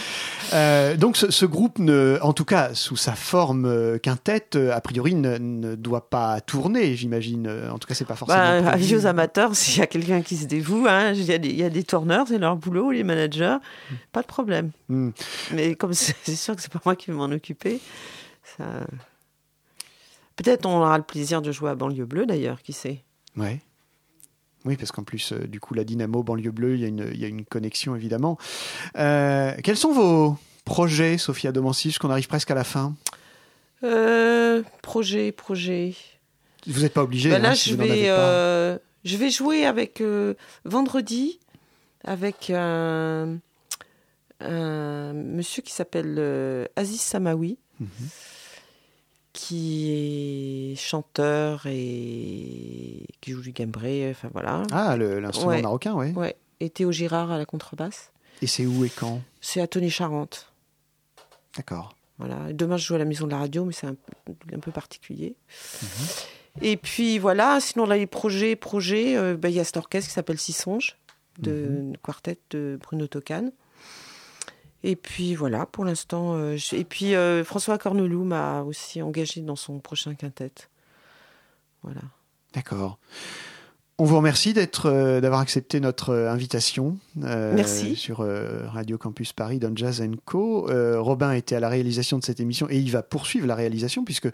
Euh, donc ce, ce groupe, ne, en tout cas sous sa forme euh, quintette, euh, a priori ne, ne doit pas tourner, j'imagine. Euh, En tout cas, c'est pas forcément. Bah, prévu. avis aux amateurs, s'il y a quelqu'un qui se dévoue, hein, il y, a des- il y a des tourneurs, c'est leur boulot, les managers, pas de problème. Hmm. Mais comme c'est c'est sûr que c'est pas moi qui vais m'en occuper, ça... peut-être on aura le plaisir de jouer à Banlieue Bleue d'ailleurs, qui sait? Ouais. Oui, parce qu'en plus, euh, du coup, la Dynamo banlieue bleue, il y, a une- il y a une connexion évidemment. Euh, quels sont vos projets, Sophia Domancy, qu'on arrive presque à la fin? Euh, projet, projet. Vous n'êtes pas obligé. Bah hein, là, si je vais, pas. je vais jouer avec vendredi avec un, un monsieur qui s'appelle Aziz Samawi, Mhm. Qui est chanteur et qui joue du gambré. Enfin voilà. Ah, l'instrument Ouais. marocain, oui. Ouais. Et Théo Girard à la contrebasse. Et c'est où et quand? C'est à Tony Charente. D'accord. Voilà. Demain, je joue à la maison de la radio, mais c'est un, un peu particulier. Mhm. Et puis voilà, sinon là, les projets, projets, euh, ben, il y a cet orchestre qui s'appelle Six Songes, de Mhm. quartet de Bruno Tocan. Et puis voilà, pour l'instant. euh, et puis euh, François Cornelou m'a aussi engagé dans son prochain quintet. Voilà. D'accord. On vous remercie d'être, euh, d'avoir accepté notre euh, invitation euh, Merci. sur euh, Radio Campus Paris dans Jazz Co. Robin était à la réalisation de cette émission et il va poursuivre la réalisation puisque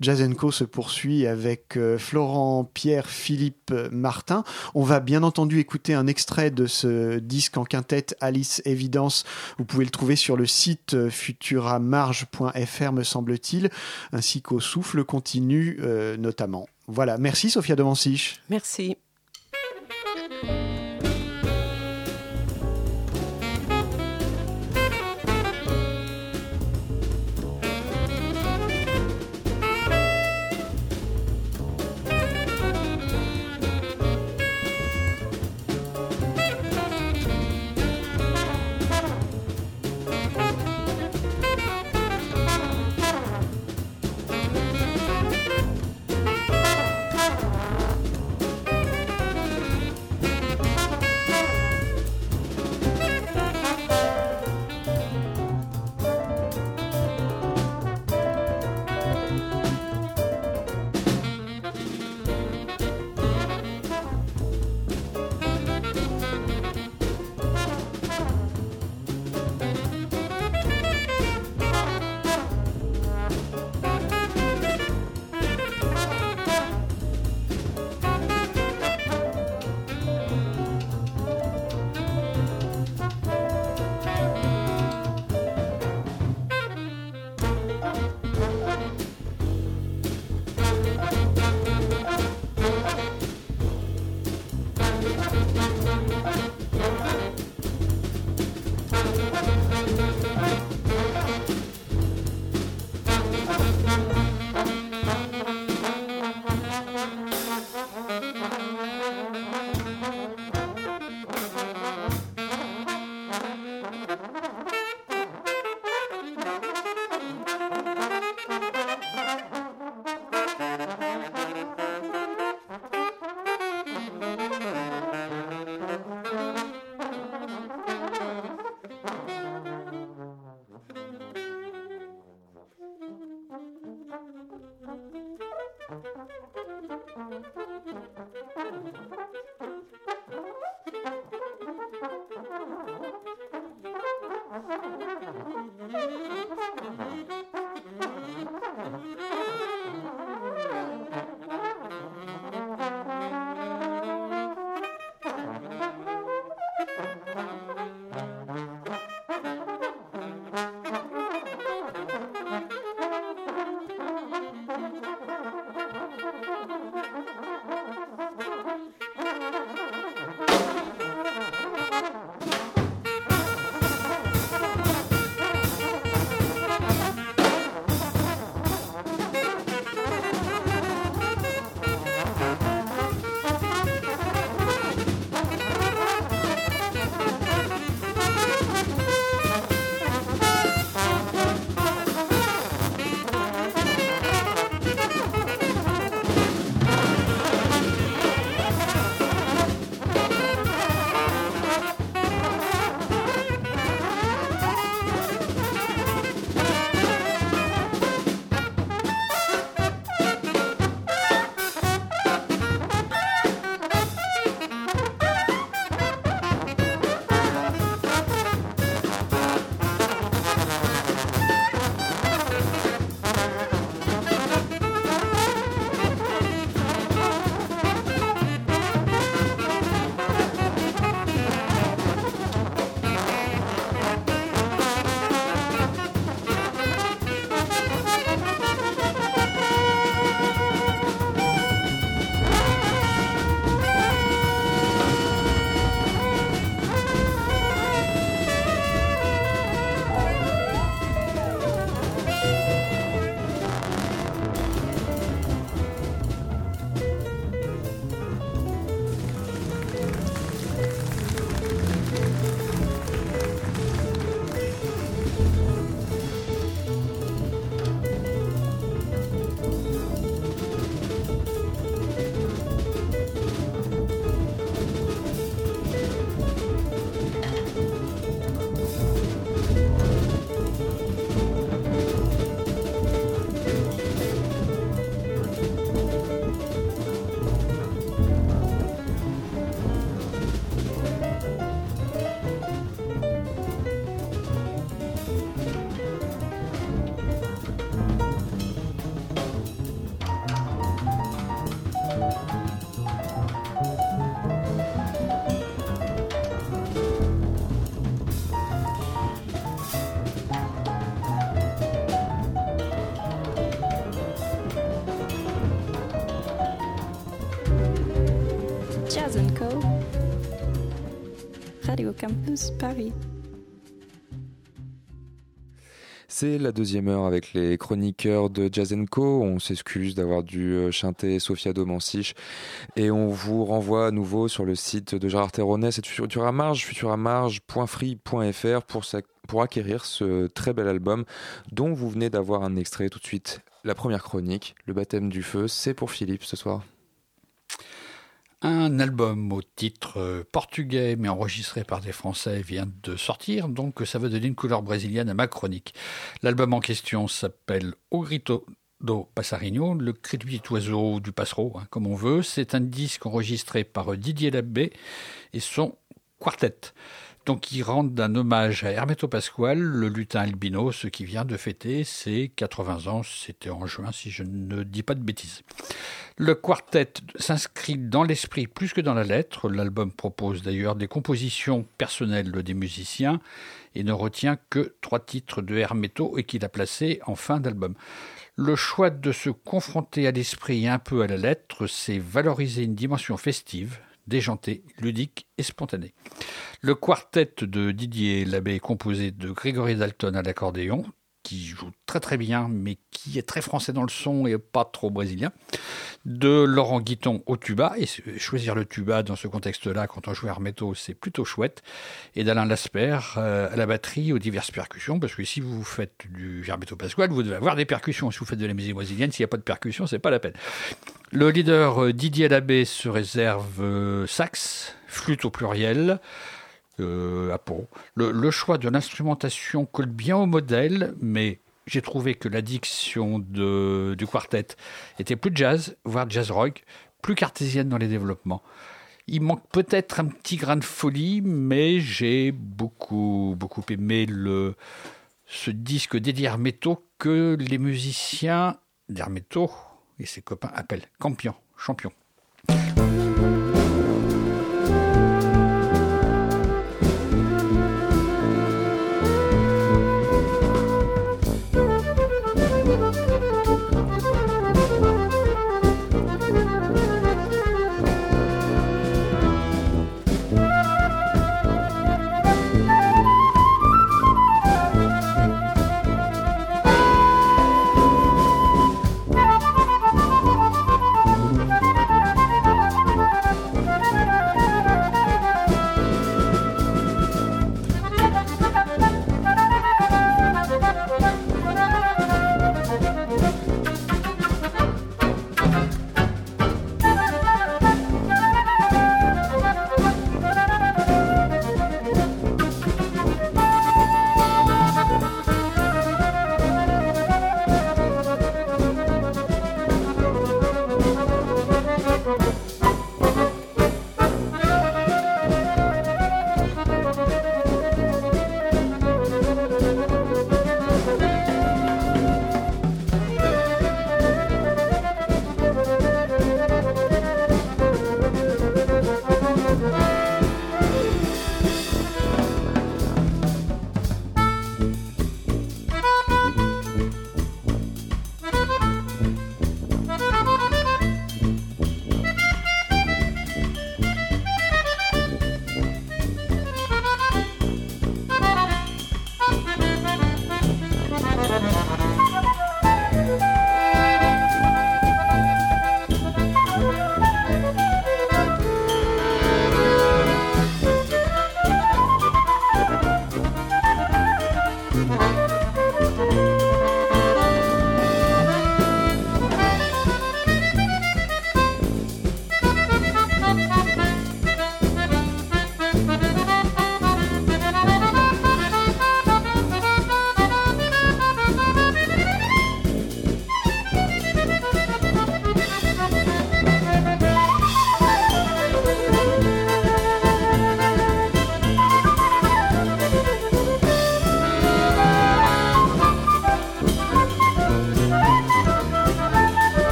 Jazz Co se poursuit avec Florent, Pierre, Philippe, Martin. On va bien entendu écouter un extrait de ce disque en quintette Alice Évidence. Vous pouvez le trouver sur le site futuramarge.fr me semble-t-il, ainsi qu'au souffle continu notamment. Voilà, merci Sophia de Mansich. Merci. Bye. Paris. C'est la deuxième heure avec les chroniqueurs de Jazz Co. On s'excuse d'avoir dû euh, chanter Sofia Domansich et on vous renvoie à nouveau sur le site de Gérard Terronet, c'est Futuramarge, futuramarge.free.fr pour, pour acquérir ce très bel album dont vous venez d'avoir un extrait tout de suite. La première chronique, le baptême du feu, c'est pour Philippe ce soir. Un album au titre euh, portugais mais enregistré par des Français vient de sortir, donc ça va donner une couleur brésilienne à ma chronique. L'album en question s'appelle O Grito do Passarinho, le petit oiseau du passereau, hein, comme on veut. C'est un disque enregistré par Didier Labbé et son quartet donc qui rendent un hommage à Hermeto Pasquale, le lutin albino, ce qui vient de fêter ses 80 ans, c'était en juin si je ne dis pas de bêtises. Le quartet s'inscrit dans l'esprit plus que dans la lettre, l'album propose d'ailleurs des compositions personnelles des musiciens et ne retient que trois titres de Hermeto et qu'il a placés en fin d'album. Le choix de se confronter à l'esprit et un peu à la lettre, c'est valoriser une dimension festive, déjanté, ludique et spontané. Le quartet de Didier Labbé est composé de Grégory Dalton à l'accordéon, qui joue très très bien, mais qui est très français dans le son et pas trop brésilien, de Laurent Guiton au tuba, et choisir le tuba dans ce contexte-là, quand on joue Hermeto, c'est plutôt chouette, et d'Alain Lasper euh, à la batterie aux diverses percussions, parce que si vous faites du Hermeto Pasquale, vous devez avoir des percussions. Si vous faites de la musique brésilienne, s'il n'y a pas de percussions, c'est pas la peine. Le leader euh, Didier Labbé se réserve euh, sax, flûte au pluriel, euh, Le, choix de l'instrumentation colle bien au modèle, mais j'ai trouvé que l'addiction du quartet était plus jazz, voire jazz rock, plus cartésienne dans les développements. Il manque peut-être un petit grain de folie, mais j'ai beaucoup, beaucoup aimé ce disque dédié à que les musiciens d'Hermeto et ses copains appellent Campion, champion.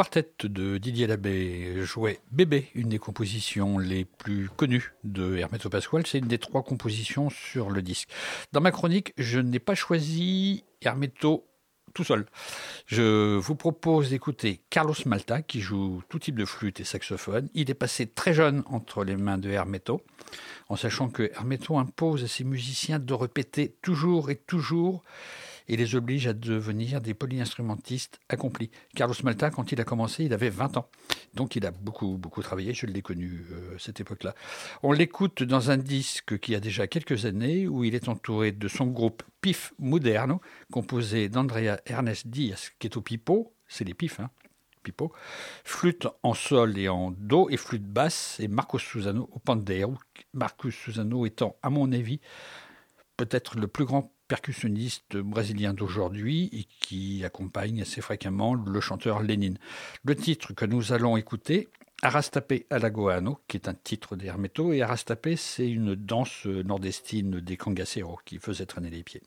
Quartet de Didier Labbé jouait Bébé, une des compositions les plus connues de Hermeto Pasquale. C'est une des trois compositions sur le disque. Dans ma chronique, je n'ai pas choisi Hermeto tout seul. Je vous propose d'écouter Carlos Malta, qui joue tout type de flûte et saxophone. Il est passé très jeune entre les mains de Hermeto, en sachant que Hermeto impose à ses musiciens de répéter toujours et toujours et les oblige à devenir des polyinstrumentistes accomplis. Carlos Malta, quand il a commencé, il avait 20 ans. Donc il a beaucoup, beaucoup travaillé. Je l'ai connu euh, cette époque-là. On l'écoute dans un disque qui a déjà quelques années, où il est entouré de son groupe Pif Moderno, composé d'Andrea Ernest Diaz, qui est au pipeau. C'est les pifs, hein pipeau, flûte en sol et en do et flûte basse, et Marcos Susano au pandero. Marcos Susano étant, à mon avis, peut-être le plus grand percussionniste brésilien d'aujourd'hui et qui accompagne assez fréquemment le chanteur Lénine. Le titre que nous allons écouter, Arastapé Alagoano, qui est un titre d'Hermeto, et Arastapé, c'est une danse nordestine des Cangaceros qui faisait traîner les pieds.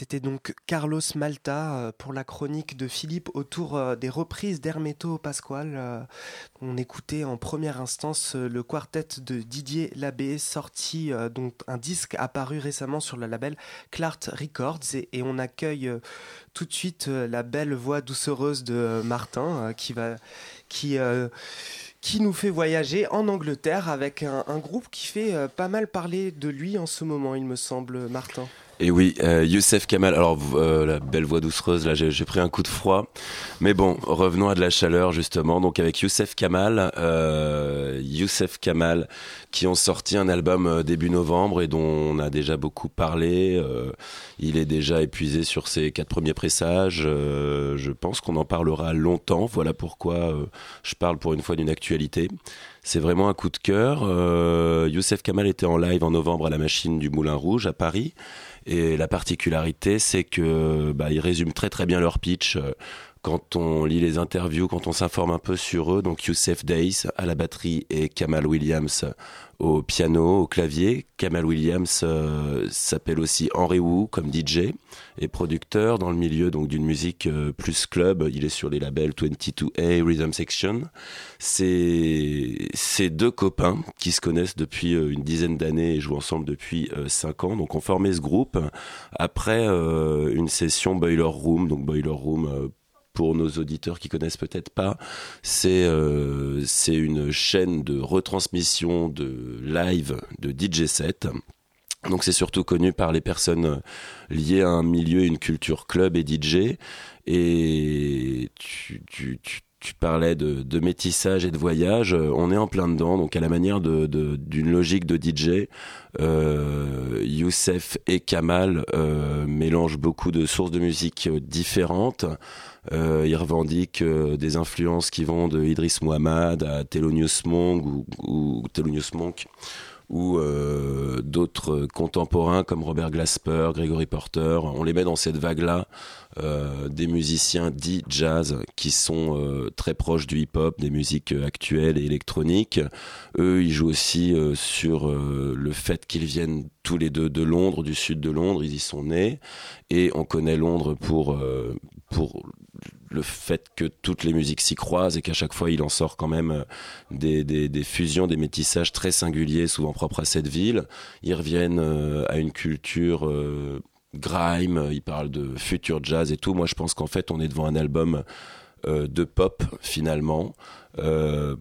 C'était donc Carlos Malta euh, pour la chronique de Philippe autour euh, des reprises d'Hermeto Pasquale. Euh, on écoutait en première instance le quartet de Didier Labbé, sorti donc un disque apparu récemment sur le label Clart Records. Et, on accueille tout de suite la belle voix doucereuse de Martin qui va. qui qui nous fait voyager en Angleterre avec un groupe qui fait pas mal parler de lui en ce moment, il me semble, Martin. Et oui, euh, Youssef Kamal, alors euh, la belle voix doucereuse, là j'ai pris un coup de froid. Mais bon, revenons à de la chaleur justement. Donc avec Youssef Kamal, euh, Youssef Kamal qui ont sorti un album euh, début novembre et dont on a déjà beaucoup parlé. Euh, il est déjà épuisé sur ses quatre premiers pressages. je pense qu'on en parlera longtemps. Voilà pourquoi je parle pour une fois d'une actualité. C'est vraiment un coup de cœur. Youssef Kamal était en live en novembre à la machine du Moulin Rouge à Paris. Et la particularité, c'est que bah, ils résument très très bien leur pitch euh, quand on lit les interviews, quand on s'informe un peu sur eux, donc Youssef Days à la batterie et Kamal Williams au piano, au clavier. Kamal Williams euh, s'appelle aussi Henry Wu comme DJ et producteur dans le milieu donc d'une musique euh, plus club. Il est sur les labels 22A, Rhythm Section. Ces deux copains qui se connaissent depuis euh, une dizaine d'années et jouent ensemble depuis cinq ans. Donc ont formé ce groupe après une session Boiler Room. Donc Boiler Room pour nos auditeurs qui connaissent peut-être pas, c'est euh, une chaîne de retransmission de live de DJ set. Donc c'est surtout connu par les personnes liées à un milieu, une culture club et DJ. Et tu, tu, tu parlais de, de, métissage et de voyage, on est en plein dedans, donc à la manière d'une de, d'une logique de DJ, euh, Youssef et Kamal euh, mélangent beaucoup de sources de musique différentes. Euh, ils revendiquent euh, des influences qui vont de Idris Muhammad à Thelonious Monk ou, ou Thelonious ou euh, d'autres contemporains comme Robert Glasper, Gregory Porter. On les met dans cette vague-là euh, des musiciens dits jazz qui sont euh, très proches du hip-hop, des musiques actuelles et électroniques. Eux, ils jouent aussi sur le fait qu'ils viennent tous les deux de Londres, du sud de Londres, ils y sont nés et on connaît Londres pour pour le fait que toutes les musiques s'y croisent et qu'à chaque fois il en sort quand même euh, des, fusions, des métissages très singuliers, souvent propres à cette ville. Ils reviennent euh, à une culture euh, grime, ils parlent de future jazz et tout. Moi je pense qu'en fait on est devant un album de pop finalement.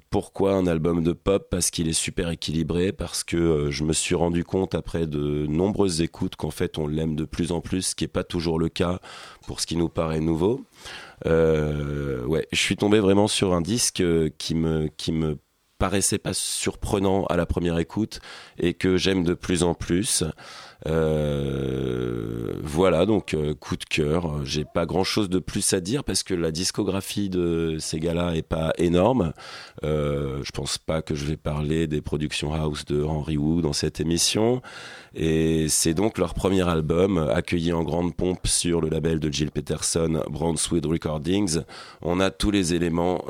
Pourquoi un album de pop? Parce qu'il est super équilibré, parce que je me suis rendu compte après de nombreuses écoutes qu'en fait on l'aime de plus en plus, ce qui n'est pas toujours le cas pour ce qui nous paraît nouveau. Euh, ouais, je suis tombé vraiment sur un disque euh, qui me qui me paraissait pas surprenant à la première écoute et que j'aime de plus en plus. Euh, voilà, donc euh, coup de cœur. J'ai pas grand chose de plus à dire parce que la discographie de ces gars-là est pas énorme. Euh, je pense pas que je vais parler des productions house de Henry Wu dans cette émission. Et c'est donc leur premier album, accueilli en grande pompe sur le label de Jill Peterson, Brownswood Recordings. On a tous les éléments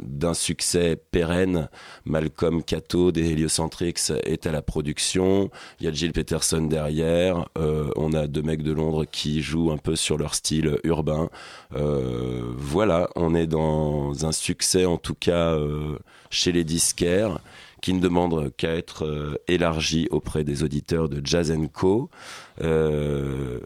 d'un succès pérenne. Malcolm Cato des Heliocentrics est à la production. Il y a Jill Peterson Euh, on a deux mecs de Londres qui jouent un peu sur leur style urbain. Euh, voilà, on est dans un succès en tout cas chez les disquaires qui ne demande qu'à être euh, élargi auprès des auditeurs de Jazz Co. Euh,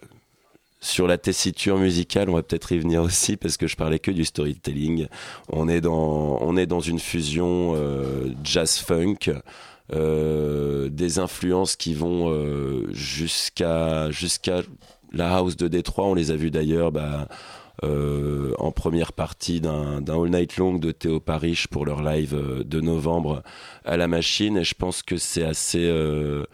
sur la tessiture musicale, on va peut-être y venir aussi parce que je parlais que du storytelling. On est dans, une fusion euh, jazz funk. Des influences qui vont jusqu'à jusqu'à la house de Détroit. On les a vus d'ailleurs bah, euh, en première partie d'un All Night Long de Théo Parish pour leur live euh, de novembre à la machine. Et je pense que c'est assez euh,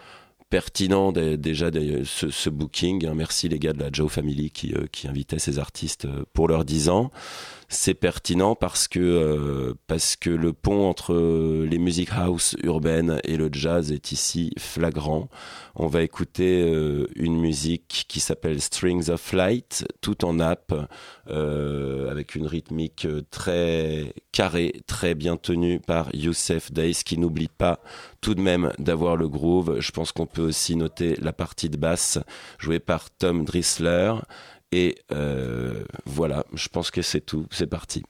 pertinent déjà ce, booking. Hein. Merci les gars de la Joe Family qui, qui invitaient ces artistes pour leurs 10 ans c'est pertinent parce que euh, parce que le pont entre les music house urbaines et le jazz est ici flagrant. On va écouter euh, une musique qui s'appelle Strings of Light, tout en nappe, euh, avec une rythmique très carrée, très bien tenue par Youssef Days, qui n'oublie pas tout de même d'avoir le groove. Je pense qu'on peut aussi noter la partie de basse jouée par Tom Drissler. Et euh, voilà, je pense que c'est tout. C'est parti.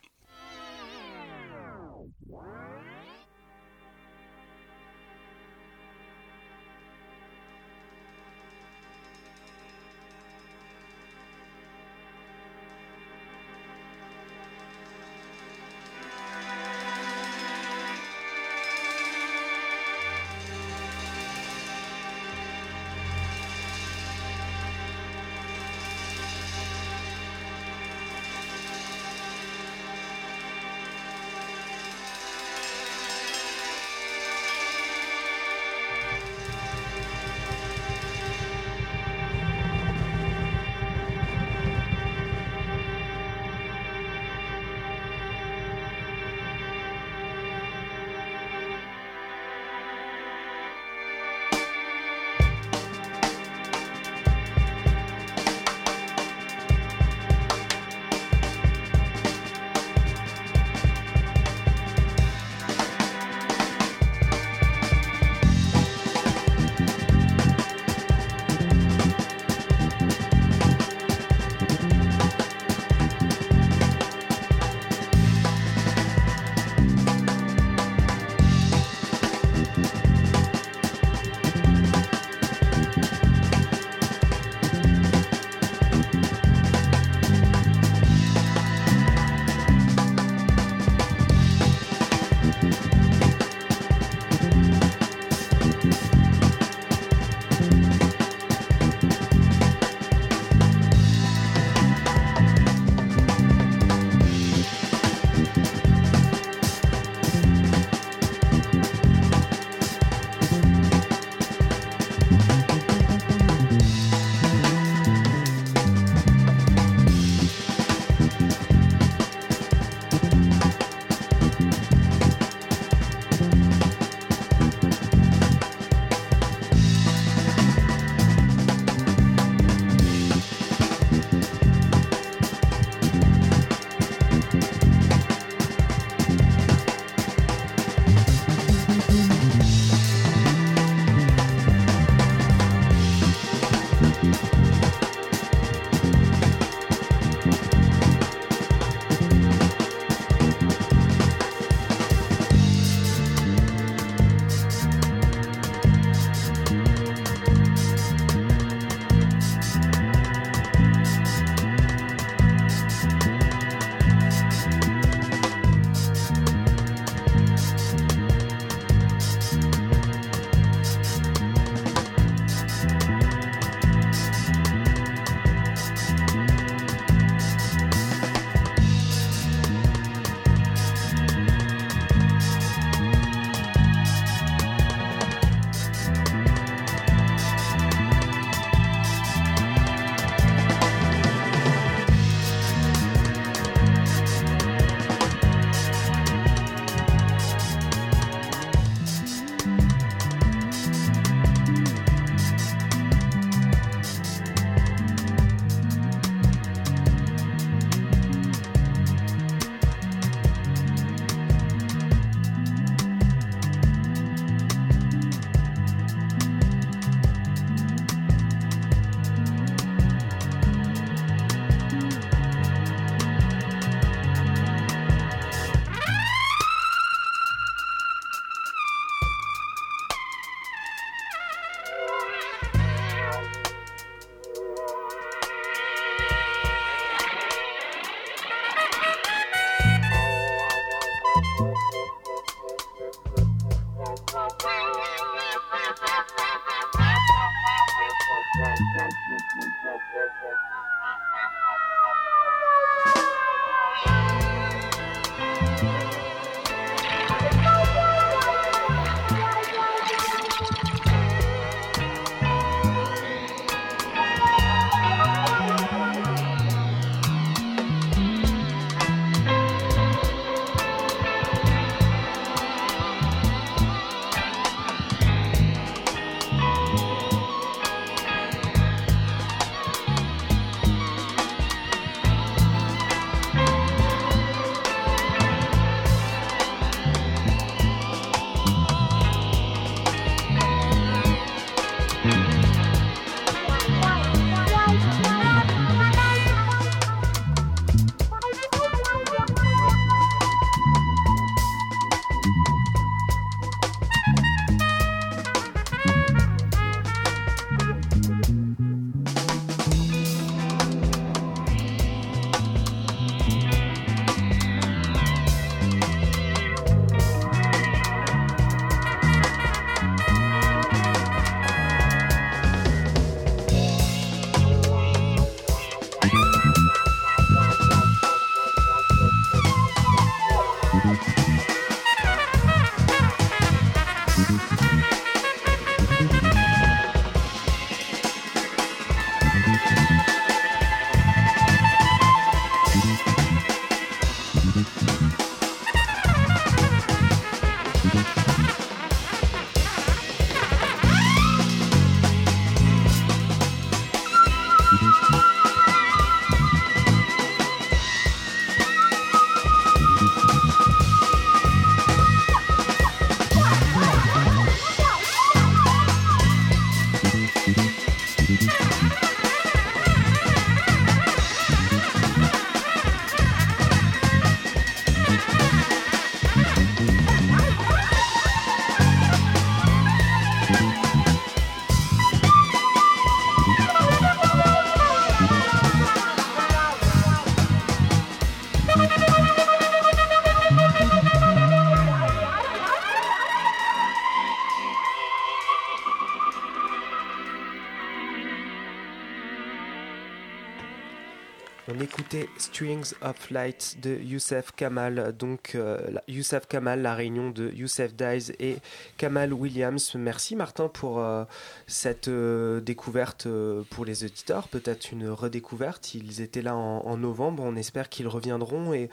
Strings of Light de Youssef Kamal. Donc, euh, Youssef Kamal, la réunion de Youssef Dies et Kamal Williams. Merci Martin pour euh, cette euh, découverte pour les auditeurs, peut-être une redécouverte. Ils étaient là en, novembre, on espère qu'ils reviendront et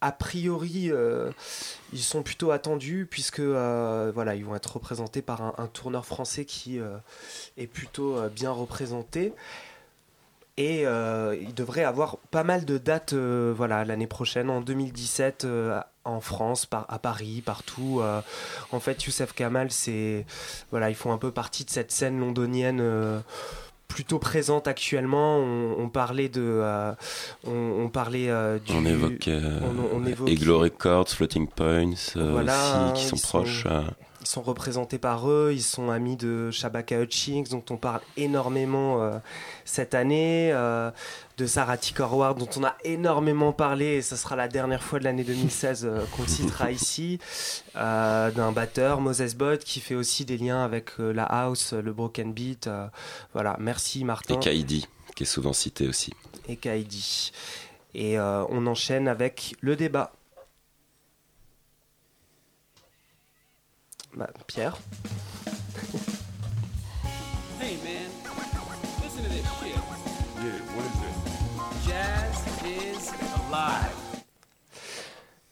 a priori, ils sont plutôt attendus puisque voilà, ils vont être représentés par un tourneur français qui est plutôt bien représenté. Et euh, il devrait avoir pas mal de dates euh, voilà, l'année prochaine, en 2017, euh, en France, par, à Paris, partout. en fait, Youssef Kamal, c'est, voilà, ils font un peu partie de cette scène londonienne plutôt présente actuellement. On, parlait de, on, parlait du. On évoque, on, évoque Eglo Records, Floating Points aussi, qui sont proches sont représentés par eux, ils sont amis de Shabaka Hutchings, dont on parle énormément euh, cette année, euh, de Sarah Tikorwar, dont on a énormément parlé, et ce sera la dernière fois de l'année 2016 euh, qu'on citera ici, d'un batteur, Moses Bott, qui fait aussi des liens avec la house, le broken beat. voilà, merci Martin. Et Kaidi, qui est souvent cité aussi. Et Kaidi. Et on enchaîne avec le débat. Bah, Pierre. hey man, listen to this shit. Yeah, what is it? Jazz is alive.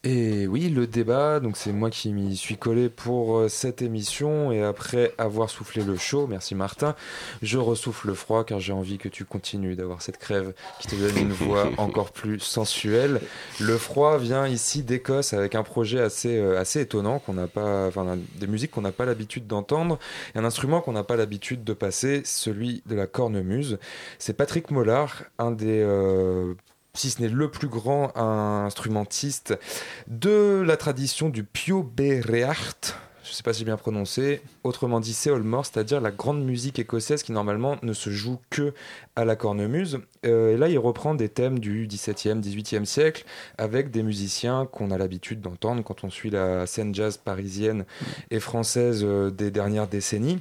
Et oui, le débat, donc c'est moi qui m'y suis collé pour euh, cette émission et après avoir soufflé le chaud, merci Martin, je ressouffle le froid car j'ai envie que tu continues d'avoir cette crève qui te donne une voix encore plus sensuelle. Le froid vient ici d'Écosse avec un projet assez euh, assez étonnant qu'on n'a pas, enfin des musiques qu'on n'a pas l'habitude d'entendre et un instrument qu'on n'a pas l'habitude de passer, celui de la cornemuse. C'est Patrick Mollard, un des euh, si ce n'est le plus grand instrumentiste de la tradition du Pio Bereart. Je ne sais pas si j'ai bien prononcé, autrement dit c'est c'est-à-dire la grande musique écossaise qui normalement ne se joue que à la cornemuse. Euh, et là, il reprend des thèmes du XVIIe, XVIIIe siècle avec des musiciens qu'on a l'habitude d'entendre quand on suit la scène jazz parisienne et française euh, des dernières décennies.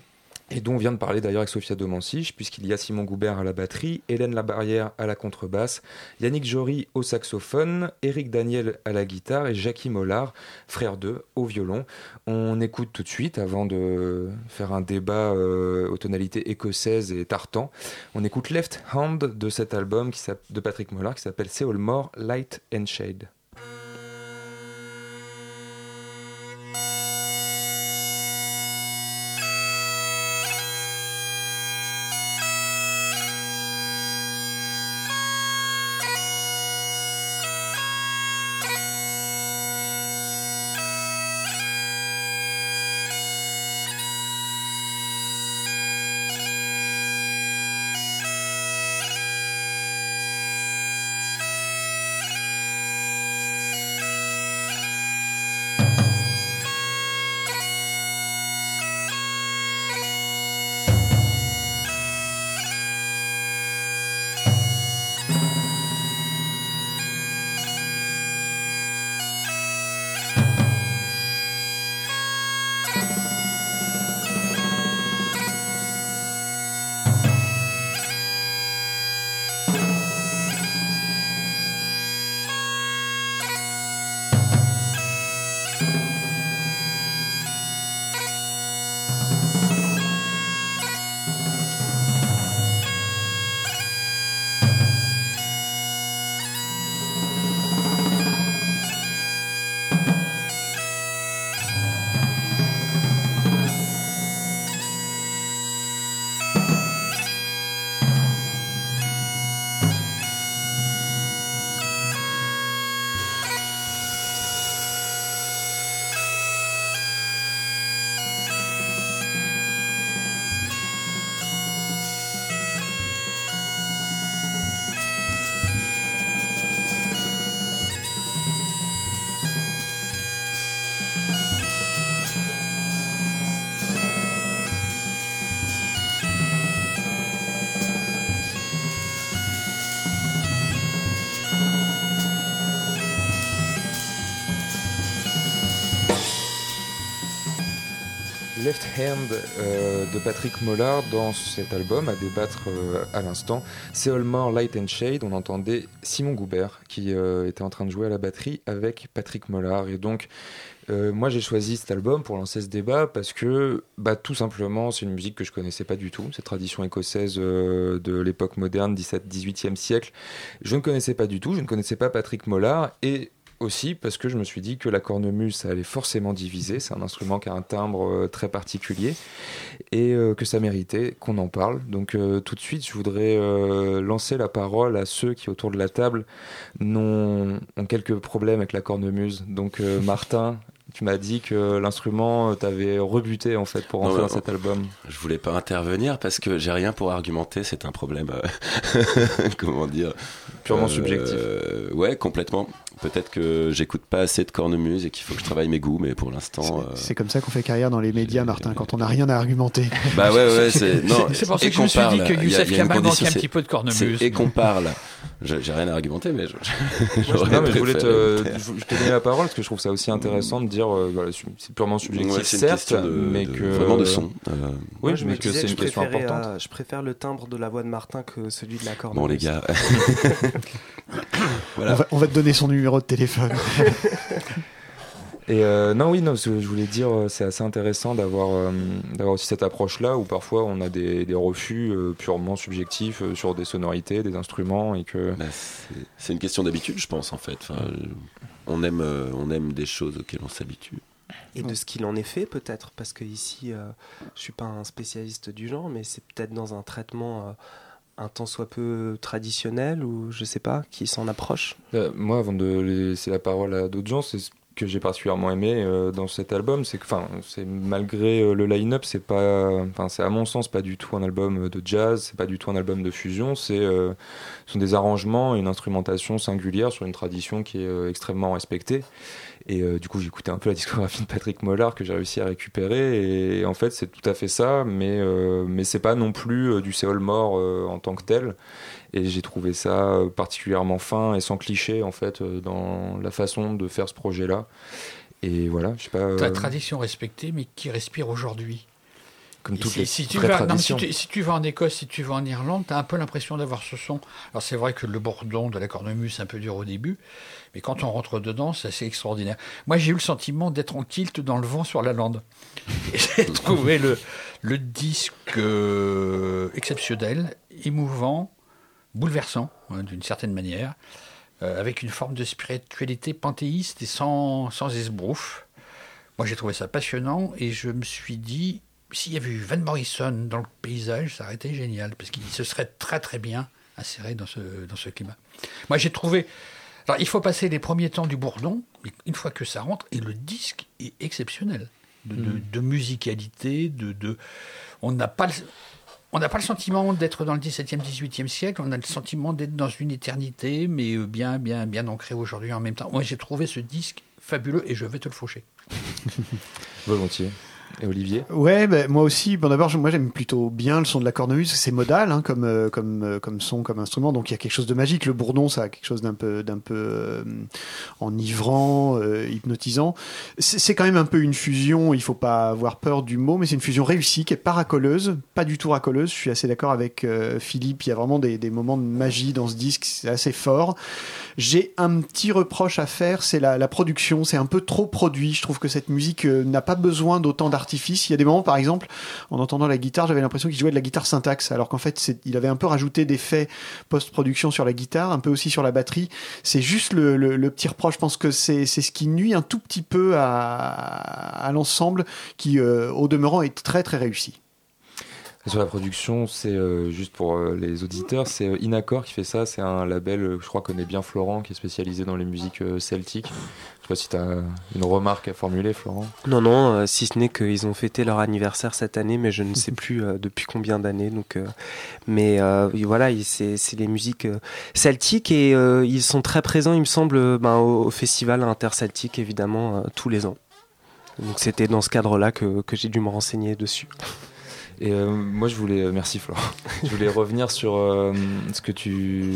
Et dont on vient de parler d'ailleurs avec Sophia Domansich, puisqu'il y a Simon Goubert à la batterie, Hélène Labarrière à la contrebasse, Yannick Jory au saxophone, Eric Daniel à la guitare et Jackie Mollard, frère d'eux, au violon. On écoute tout de suite, avant de faire un débat euh, aux tonalités écossaises et tartan, on écoute Left Hand de cet album de Patrick Mollard qui s'appelle Seoul More, Light and Shade. Hand euh, de Patrick Mollard dans cet album à débattre euh, à l'instant. C'est All More Light and Shade. On entendait Simon Goubert qui euh, était en train de jouer à la batterie avec Patrick Mollard. Et donc, moi j'ai choisi cet album pour lancer ce débat parce que, bah, tout simplement, c'est une musique que je connaissais pas du tout. Cette tradition écossaise de l'époque moderne, 17-18e siècle. Je ne connaissais pas du tout. Je ne connaissais pas Patrick Mollard. Et aussi parce que je me suis dit que la cornemuse, ça allait forcément diviser. C'est un instrument qui a un timbre euh, très particulier et euh, que ça méritait qu'on en parle. Donc euh, tout de suite, je voudrais lancer la parole à ceux qui autour de la table ont quelques problèmes avec la cornemuse. Donc Martin, tu m'as dit que l'instrument t'avait rebuté en fait pour rentrer dans cet album. Je voulais pas intervenir parce que j'ai rien pour argumenter, c'est un problème, comment dire, purement subjectif. Ouais, complètement. Peut-être que j'écoute pas assez de cornemuse et qu'il faut que je travaille mes goûts, mais pour l'instant. C'est euh, comme ça qu'on fait carrière dans les médias, Martin, quand on n'a rien à argumenter. Bah ouais, ouais, c'est. Pour ça que je me suis dit que Youssef Kamal manquait un petit peu de cornemuse. Et qu'on parle. J'ai rien à argumenter, mais je. non, mais je voulais te, je donner la parole parce que je trouve ça aussi intéressant de dire, euh, voilà, c'est purement subjectif, certes, mais que. Vraiment de son. Euh, oui, mais que c'est une question importante. Je préfère le timbre de la voix de Martin que celui de la cornemuse. Bon, les gars. On va te donner son numéro de téléphone. Et euh, non, oui, non, je voulais dire, euh, c'est assez intéressant d'avoir euh, d'avoir aussi cette approche-là où parfois on a des, des refus purement subjectifs sur des sonorités, des instruments et que. Bah, c'est une question d'habitude, je pense en fait. Enfin, on aime on aime des choses auxquelles on s'habitue. Et de ce qu'il en est fait peut-être, parce que ici, je suis pas un spécialiste du genre, mais c'est peut-être dans un traitement un temps soit peu traditionnel ou je sais pas, qui s'en approche? Euh, Moi, avant de laisser la parole à d'autres gens, c'est ce que j'ai particulièrement aimé euh, dans cet album, c'est que, enfin, c'est malgré euh, le line-up, c'est pas, enfin, c'est à mon sens pas du tout un album de jazz, c'est pas du tout un album de fusion, c'est, ce sont des arrangements et une instrumentation singulière sur une tradition qui est extrêmement respectée. Et euh, du coup, écouté un peu la discographie de Patrick Mollard que j'ai réussi à récupérer. Et en fait, c'est tout à fait ça, mais, euh, mais c'est pas non plus euh, du Seol mort en tant que tel. Et j'ai trouvé ça particulièrement fin et sans cliché, en fait, dans la façon de faire ce projet-là. Et voilà, je sais pas. Ta tradition respectée, mais qui respire aujourd'hui comme toutes si, les si tu vas, non, si, tu, si tu vas en Écosse, si tu vas en Irlande, tu as un peu l'impression d'avoir ce son. Alors c'est vrai que le bourdon de la cornemuse, c'est un peu dur au début, mais quand on rentre dedans, c'est assez extraordinaire. Moi, j'ai eu le sentiment d'être en kilt dans le vent sur la lande. J'ai trouvé le, le disque euh, exceptionnel, émouvant, bouleversant, hein, d'une certaine manière, euh, avec une forme de spiritualité panthéiste et sans, sans esbrouf. Moi, j'ai trouvé ça passionnant et je me suis dit, s'il y avait eu Van Morrison dans le paysage, ça aurait été génial, parce qu'il se serait très très bien inséré dans ce, dans ce climat. Moi, j'ai trouvé... Alors, il faut passer les premiers temps du bourdon, mais une fois que ça rentre, et le disque est exceptionnel, de, de- Mm. de musicalité, de... de on n'a pas... le- On n'a pas le sentiment d'être dans le 17e, 18e siècle, on a le sentiment d'être dans une éternité, mais euh, bien, bien, bien ancré aujourd'hui en même temps. Moi, j'ai trouvé ce disque fabuleux et je vais te le faucher. Volontiers. Et Olivier Ouais, ben, moi aussi. Bon, d'abord, moi j'aime plutôt bien le son de la cornemuse. C'est modal hein, comme, euh, comme, euh, comme son, comme instrument. Donc il y a quelque chose de magique. Le bourdon, ça a quelque chose d'un peu, d'un peu euh, enivrant, euh, hypnotisant. C'est quand même un peu une fusion. Il faut pas avoir peur du mot, mais c'est une fusion réussie qui est pas racoleuse, pas du tout racoleuse. Je suis assez d'accord avec Philippe. Il y a vraiment des, des moments de magie dans ce disque. C'est assez fort. J'ai un petit reproche à faire, c'est la, la production. C'est un peu trop produit. Je trouve que cette musique n'a pas besoin d'autant Il y a des moments, par exemple, en entendant la guitare, j'avais l'impression qu'il jouait de la guitare syntaxe, alors qu'en fait, il avait un peu rajouté des faits post-production sur la guitare, un peu aussi sur la batterie. C'est juste le, petit reproche. Je pense que c'est ce qui nuit un tout petit peu à, l'ensemble, qui, euh, au demeurant, est très très réussi. Sur la production, c'est euh, juste pour euh, les auditeurs, c'est euh, Inaccord qui fait ça. C'est un label, je crois, connaît bien Florent, qui est spécialisé dans les musiques celtiques. Je sais pas si tu as une remarque à formuler, Florent. Non, non, euh, si ce n'est qu'ils ont fêté leur anniversaire cette année, mais je ne sais plus euh, depuis combien d'années. Donc, euh, mais voilà, il- c'est les musiques celtiques et ils sont très présents, il me semble, ben, au, au festival interceltique, évidemment, tous les ans. Donc c'était dans ce cadre-là que, que j'ai dû me renseigner dessus. Et moi, je voulais, merci Florent, je voulais revenir sur ce que tu,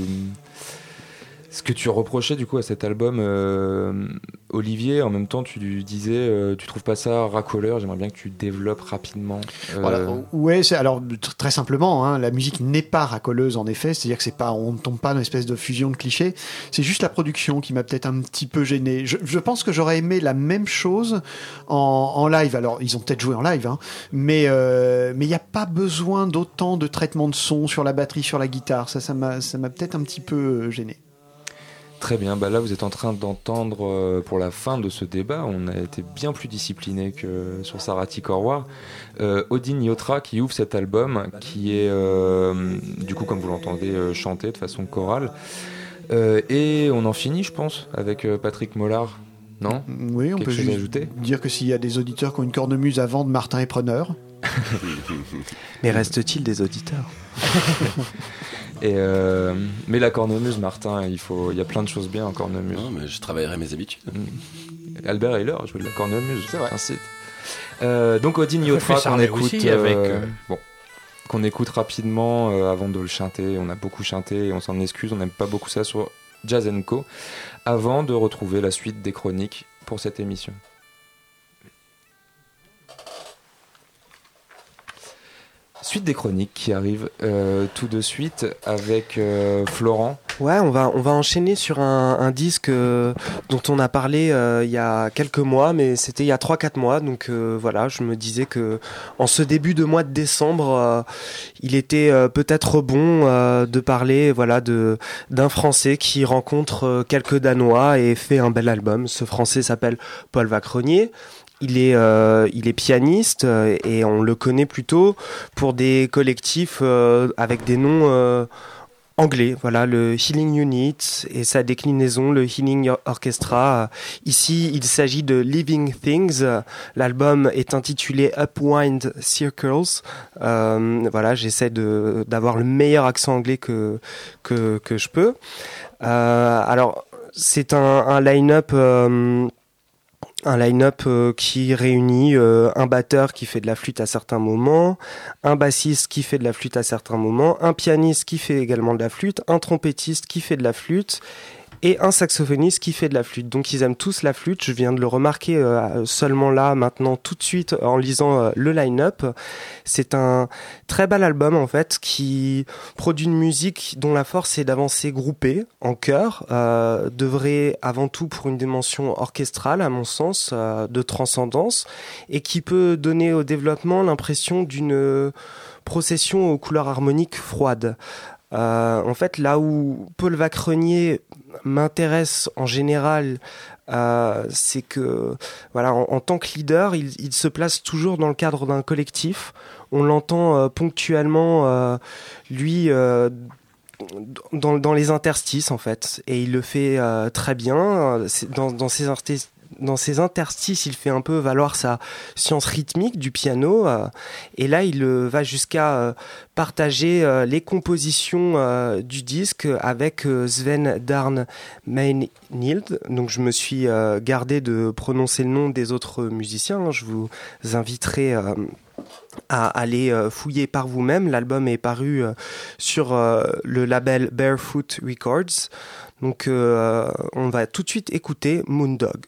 ce que tu reprochais du coup à cet album, euh, Olivier. En même temps, tu disais, euh, tu trouves pas ça racoleur. J'aimerais bien que tu développes rapidement. euh, Voilà. C'est alors tr- très simplement, hein, la musique n'est pas racoleuse en effet, c'est-à-dire que c'est pas, on ne tombe pas dans une espèce de fusion de clichés. C'est juste la production qui m'a peut-être un petit peu gêné. Je, pense que j'aurais aimé la même chose en, live. Alors ils ont peut-être joué en live, hein, mais euh, mais il n'y a pas besoin d'autant de traitement de son sur la batterie, sur la guitare. Ça, ça m'a, peut-être un petit peu euh, gêné. Très bien, bah là vous êtes en train d'entendre euh, pour la fin de ce débat, on a été bien plus discipliné que sur Sarati Korwar, euh, Odin Yotra qui ouvre cet album, qui est euh, du coup comme vous l'entendez euh, chanté de façon chorale. Euh, et on en finit je pense avec euh, Patrick Mollard, non? Oui, on Quelque peut juste ajouter? dire que s'il y a des auditeurs qui ont une cornemuse à vendre, Martin est preneur. Mais reste-t-il des auditeurs? Et euh, mais la cornemuse, Martin, il faut, il y a plein de choses bien en cornemuse. Non, mais je travaillerai mes habitudes. Albert Heller jouait de la cornemuse, c'est vrai. Euh, donc Odin Yotra qu'on écoute, avec, euh, bon, qu'on écoute rapidement euh, avant de le chanter. On a beaucoup chanté et on s'en excuse. On n'aime pas beaucoup ça sur Jazz Co. Avant de retrouver la suite des chroniques pour cette émission. Suite des chroniques qui arrive euh, tout de suite avec euh, Florent. Ouais, on va, on va enchaîner sur un, disque euh, dont on a parlé euh, il y a quelques mois, mais c'était il y a 3-4 mois. Donc voilà, je me disais que en ce début de mois de décembre, il était peut-être bon de parler voilà, de, d'un Français qui rencontre quelques Danois et fait un bel album. Ce Français s'appelle Paul Vacronier. Il est, euh, il est pianiste euh, et on le connaît plutôt pour des collectifs euh, avec des noms euh, anglais. Voilà, le Healing Unit et sa déclinaison, le Healing Orchestra. Ici, il s'agit de Living Things. L'album est intitulé Upwind Circles. Euh, voilà, j'essaie d'avoir le meilleur accent anglais que que, que je peux. Euh, alors, c'est un, un line-up. Un line-up euh, qui réunit euh, un batteur qui fait de la flûte à certains moments, un bassiste qui fait de la flûte à certains moments, un pianiste qui fait également de la flûte, un trompettiste qui fait de la flûte et un saxophoniste qui fait de la flûte. Donc ils aiment tous la flûte. Je viens de le remarquer euh, seulement là, maintenant, tout de suite, en lisant euh, le line-up. C'est un très bel album en fait qui produit une musique dont la force est d'avancer groupée en chœur, euh, devrait avant tout pour une dimension orchestrale à mon sens, euh, de transcendance, et qui peut donner au développement l'impression d'une procession aux couleurs harmoniques froides. Euh, en fait, là où Paul Vacrenier m'intéresse en général, euh, c'est que, voilà, en, tant que leader, il, se place toujours dans le cadre d'un collectif. On l'entend euh, ponctuellement, euh, lui. Dans, les interstices en fait et il le fait très bien dans, dans ces interstices dans ses interstices, il fait un peu valoir sa science rythmique du piano. Euh, et là, il euh, va jusqu'à euh, partager les compositions du disque avec Sven Darn Meynild. Donc, je me suis gardé de prononcer le nom des autres musiciens. Je vous inviterai à aller fouiller par vous-même. L'album est paru sur le label Barefoot Records. Donc on va tout de suite écouter Moondog.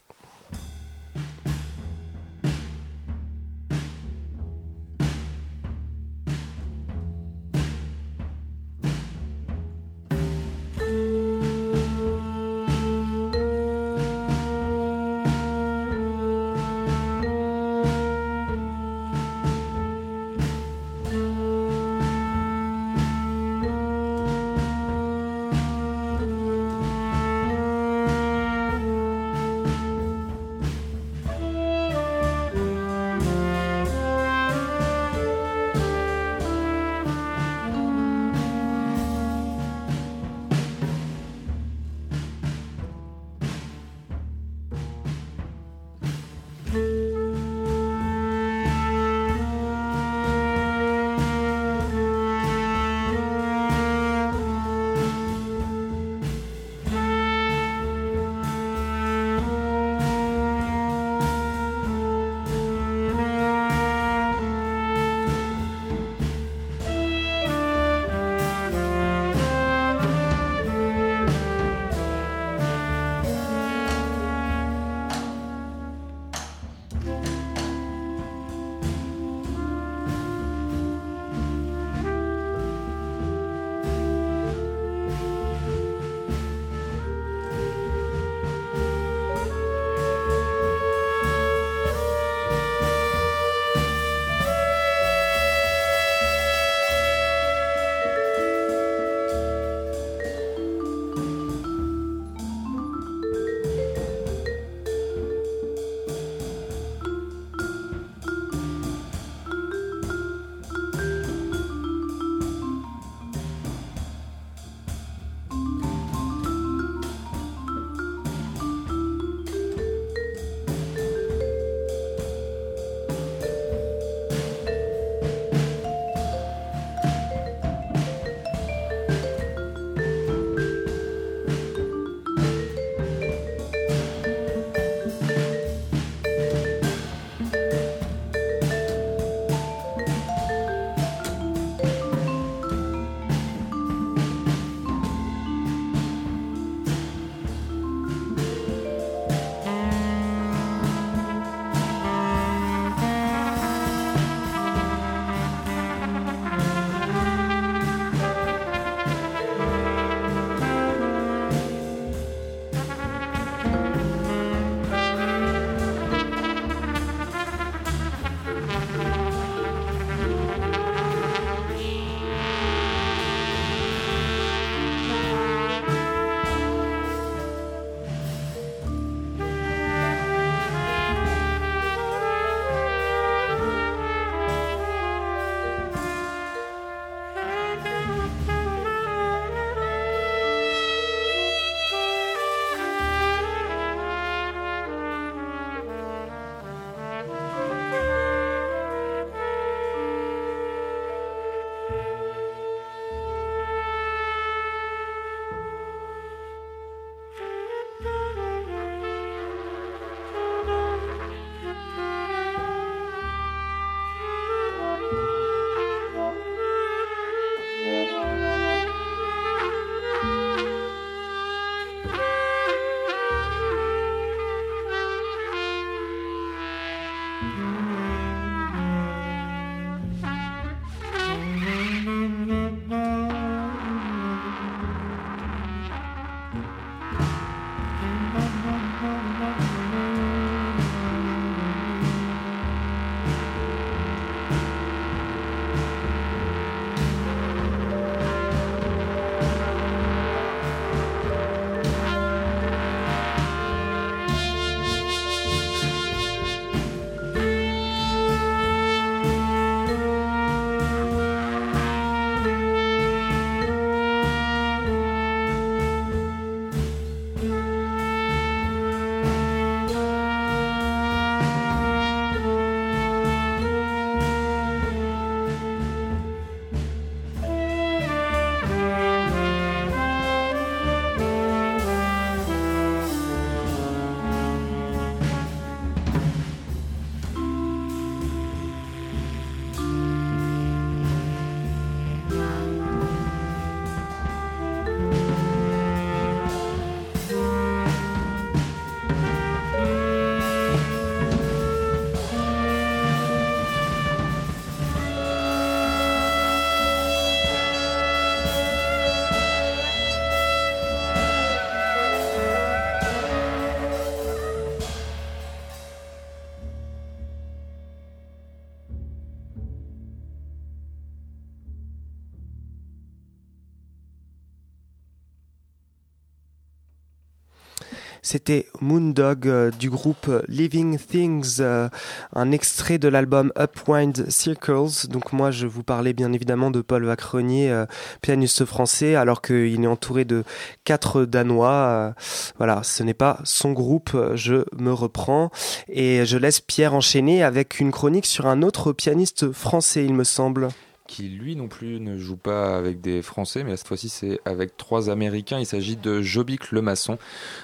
C'était Moondog euh, du groupe Living Things, euh, un extrait de l'album Upwind Circles. Donc moi, je vous parlais bien évidemment de Paul Vacrenier, euh, pianiste français, alors qu'il est entouré de quatre Danois. voilà, ce n'est pas son groupe, je me reprends. Et je laisse Pierre enchaîner avec une chronique sur un autre pianiste français, il me semble qui lui non plus ne joue pas avec des Français, mais cette fois-ci c'est avec trois Américains. Il s'agit de Jobic Le Maçon,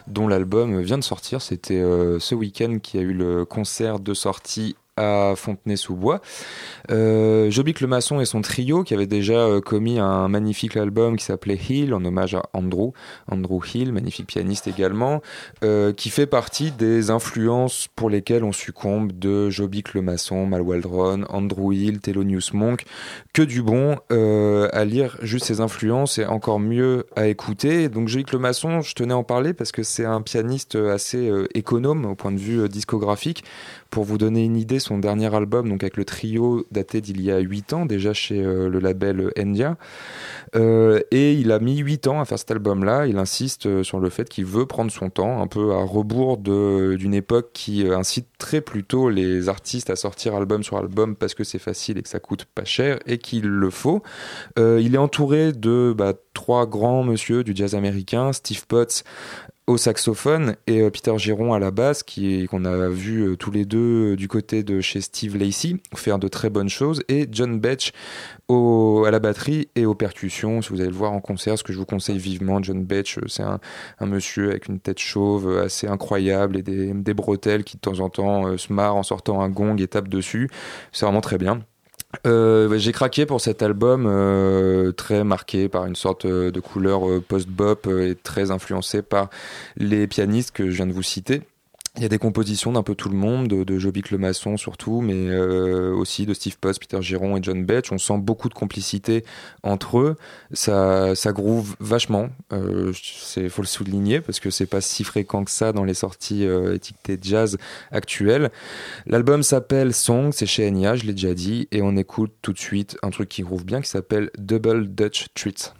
dont l'album vient de sortir. C'était euh, ce week-end qui a eu le concert de sortie à Fontenay-sous-Bois. Euh, Jobic Le Maçon et son trio qui avait déjà euh, commis un magnifique album qui s'appelait Hill en hommage à Andrew, Andrew Hill, magnifique pianiste également, euh, qui fait partie des influences pour lesquelles on succombe de Jobic Le Maçon, Mal Andrew Hill, Thelonious Monk, que du bon euh, à lire juste ces influences et encore mieux à écouter. Donc Jobic Le Maçon, je tenais à en parler parce que c'est un pianiste assez économe au point de vue discographique. Pour vous donner une idée, son dernier album, donc avec le trio daté d'il y a 8 ans, déjà chez euh, le label Endia, euh, et il a mis 8 ans à faire cet album-là. Il insiste euh, sur le fait qu'il veut prendre son temps, un peu à rebours d'une époque qui incite très plutôt les artistes à sortir album sur album parce que c'est facile et que ça coûte pas cher et qu'il le faut. il est entouré de bah, trois grands monsieur du jazz américain, Steve Potts, au saxophone et euh, Peter Giron à la basse, qui qu'on a vu euh, tous les deux euh, du côté de chez Steve Lacey faire de très bonnes choses, et John Betch à la batterie et aux percussions. Si vous allez le voir en concert, ce que je vous conseille vivement, John Betch, c'est un, un, monsieur avec une tête chauve assez incroyable et des, des bretelles qui de temps en temps se marre en sortant un gong et tape dessus. C'est vraiment très bien. Euh, j'ai craqué pour cet album euh, très marqué par une sorte euh, de couleur post-bop et très influencé par les pianistes que je viens de vous citer. Il y a des compositions d'un peu tout le monde, de, de Jobic Le surtout, mais euh, aussi de Steve Post, Peter Giron et John Betch. On sent beaucoup de complicité entre eux. Ça, ça groove vachement. Euh, faut le souligner parce que c'est pas si fréquent que ça dans les sorties euh, étiquetées jazz actuelles. L'album s'appelle Song, c'est chez Enya, je l'ai déjà dit, et on écoute tout de suite un truc qui groove bien qui s'appelle Double Dutch Treat.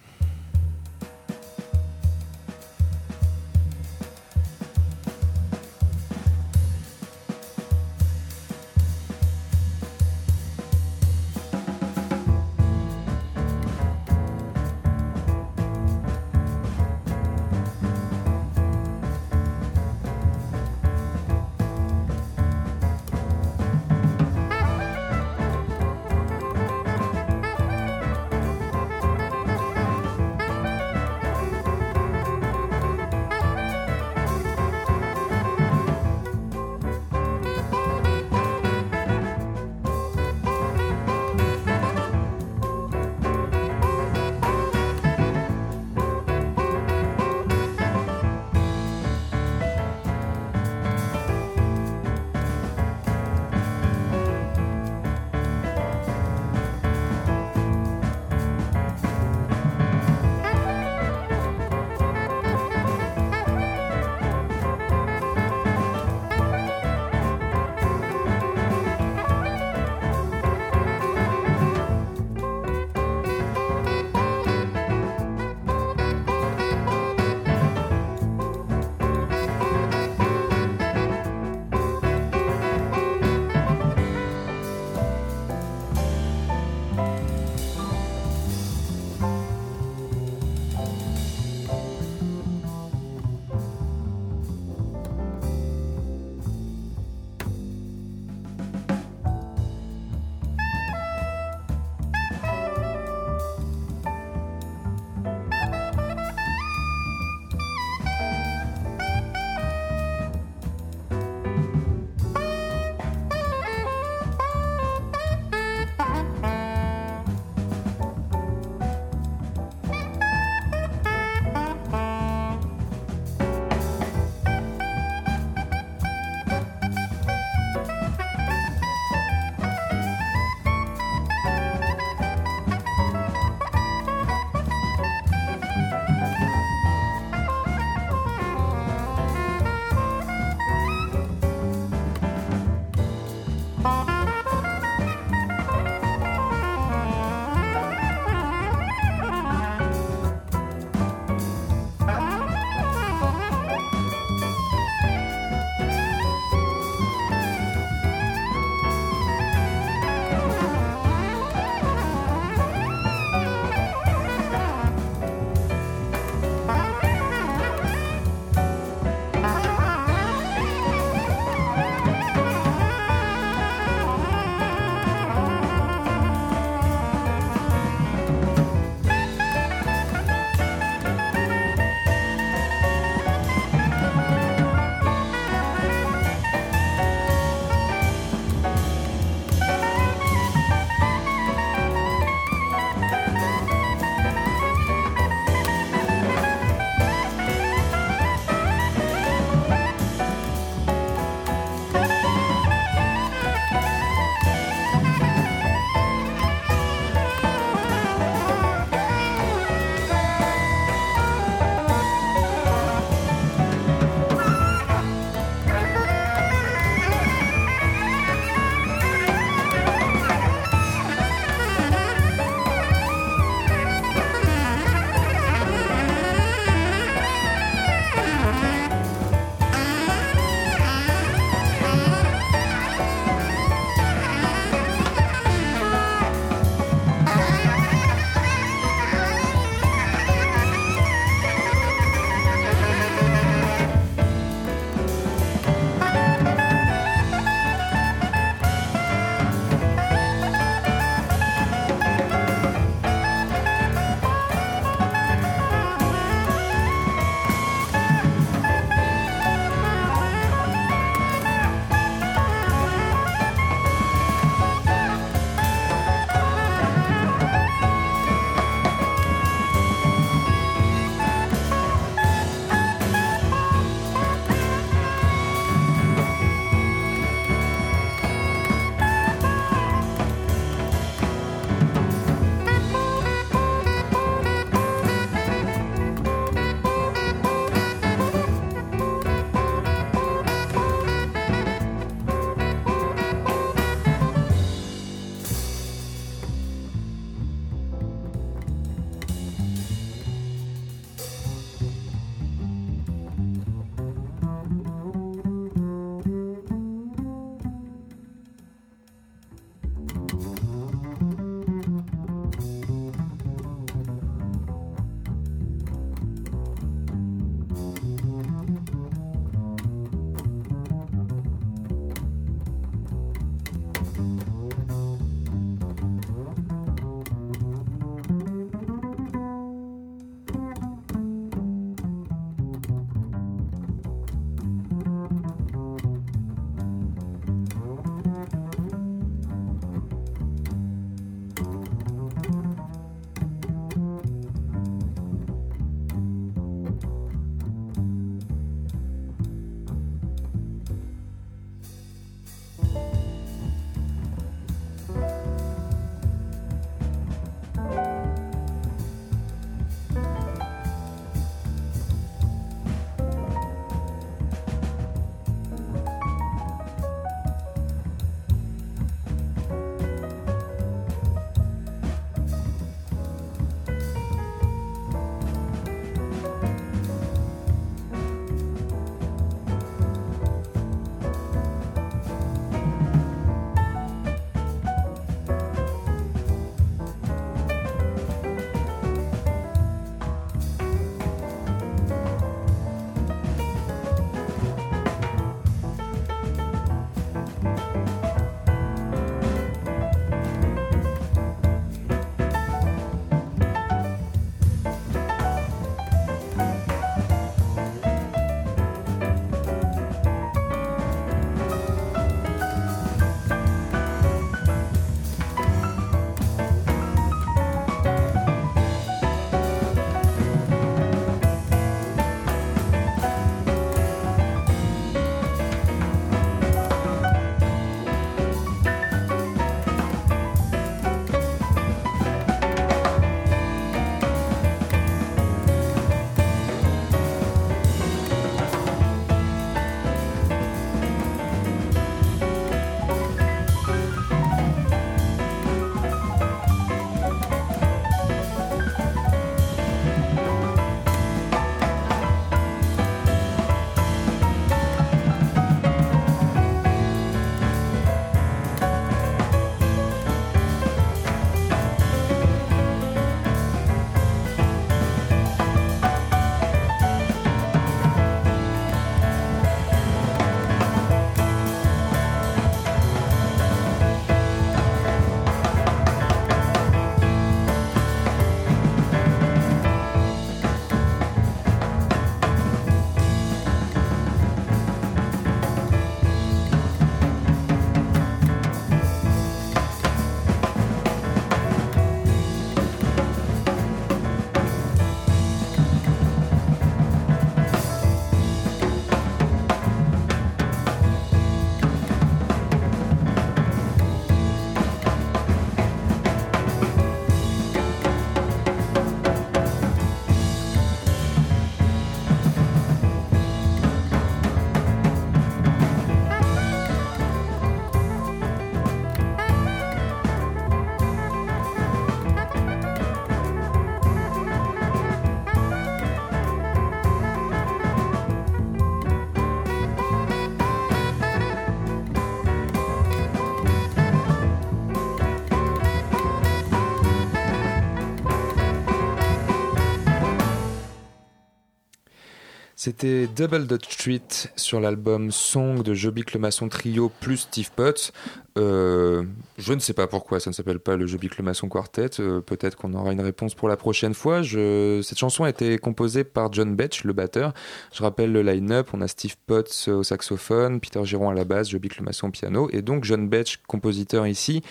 C'était Double Dutch Street sur l'album Song de Joby Clemason Trio plus Steve Potts. Euh, je ne sais pas pourquoi ça ne s'appelle pas le Joby Clemason Quartet. Euh, peut-être qu'on aura une réponse pour la prochaine fois. Je... Cette chanson a été composée par John Betch, le batteur. Je rappelle le line-up. On a Steve Potts au saxophone, Peter Giron à la basse, Joby Clemason au piano. Et donc John Betch, compositeur ici,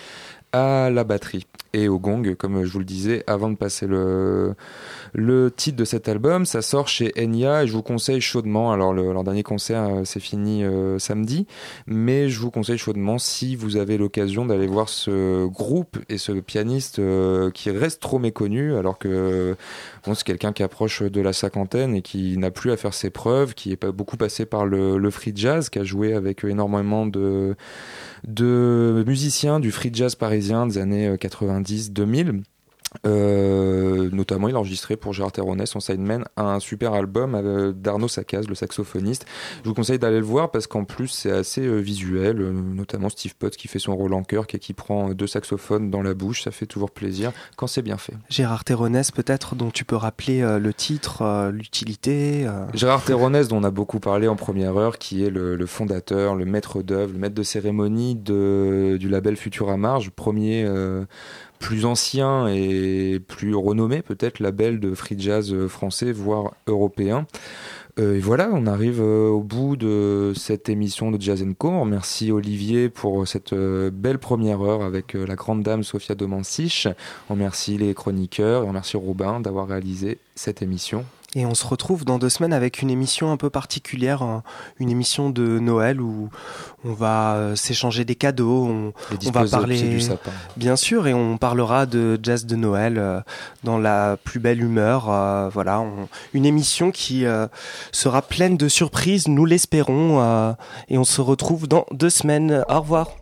à la batterie et au gong, comme je vous le disais avant de passer le, le titre de cet album. Ça sort chez Enya et je vous conseille chaudement. Alors, le, leur dernier concert euh, c'est fini euh, samedi, mais je vous conseille chaudement si vous avez l'occasion d'aller voir ce groupe et ce pianiste euh, qui reste trop méconnu, alors que bon, c'est quelqu'un qui approche de la cinquantaine et qui n'a plus à faire ses preuves, qui est pas beaucoup passé par le, le free jazz, qui a joué avec énormément de de musiciens du free jazz parisien des années 90-2000. Euh, euh, notamment, il a enregistré pour Gérard Terronet, son sideman, un super album euh, d'Arnaud Sacaz, le saxophoniste. Je vous conseille d'aller le voir parce qu'en plus, c'est assez euh, visuel, notamment Steve Potts qui fait son rôle en chœur, qui, qui prend deux saxophones dans la bouche. Ça fait toujours plaisir quand c'est bien fait. Gérard Terronès, peut-être, dont tu peux rappeler le titre, l'utilité Gérard Terronès, dont on a beaucoup parlé en première heure, qui est le, fondateur, le maître d'œuvre, le maître de cérémonie de, du label Futura Marge, premier plus ancien et plus renommé peut-être label de free jazz français, voire européen. Euh, et voilà, on arrive euh, au bout de cette émission de Jazz Co. Merci Olivier pour cette euh, belle première heure avec la grande dame Sofia Domansich. On remercie les chroniqueurs et on remercie Robin d'avoir réalisé cette émission. Et on se retrouve dans deux semaines avec une émission un peu particulière, hein. une émission de Noël où on va euh, s'échanger des cadeaux, on, va parler du sapin. bien sûr, et on parlera de jazz de Noël euh, dans la plus belle humeur. Euh, voilà, une émission qui sera pleine de surprises, nous l'espérons, et on se retrouve dans deux semaines. Au revoir.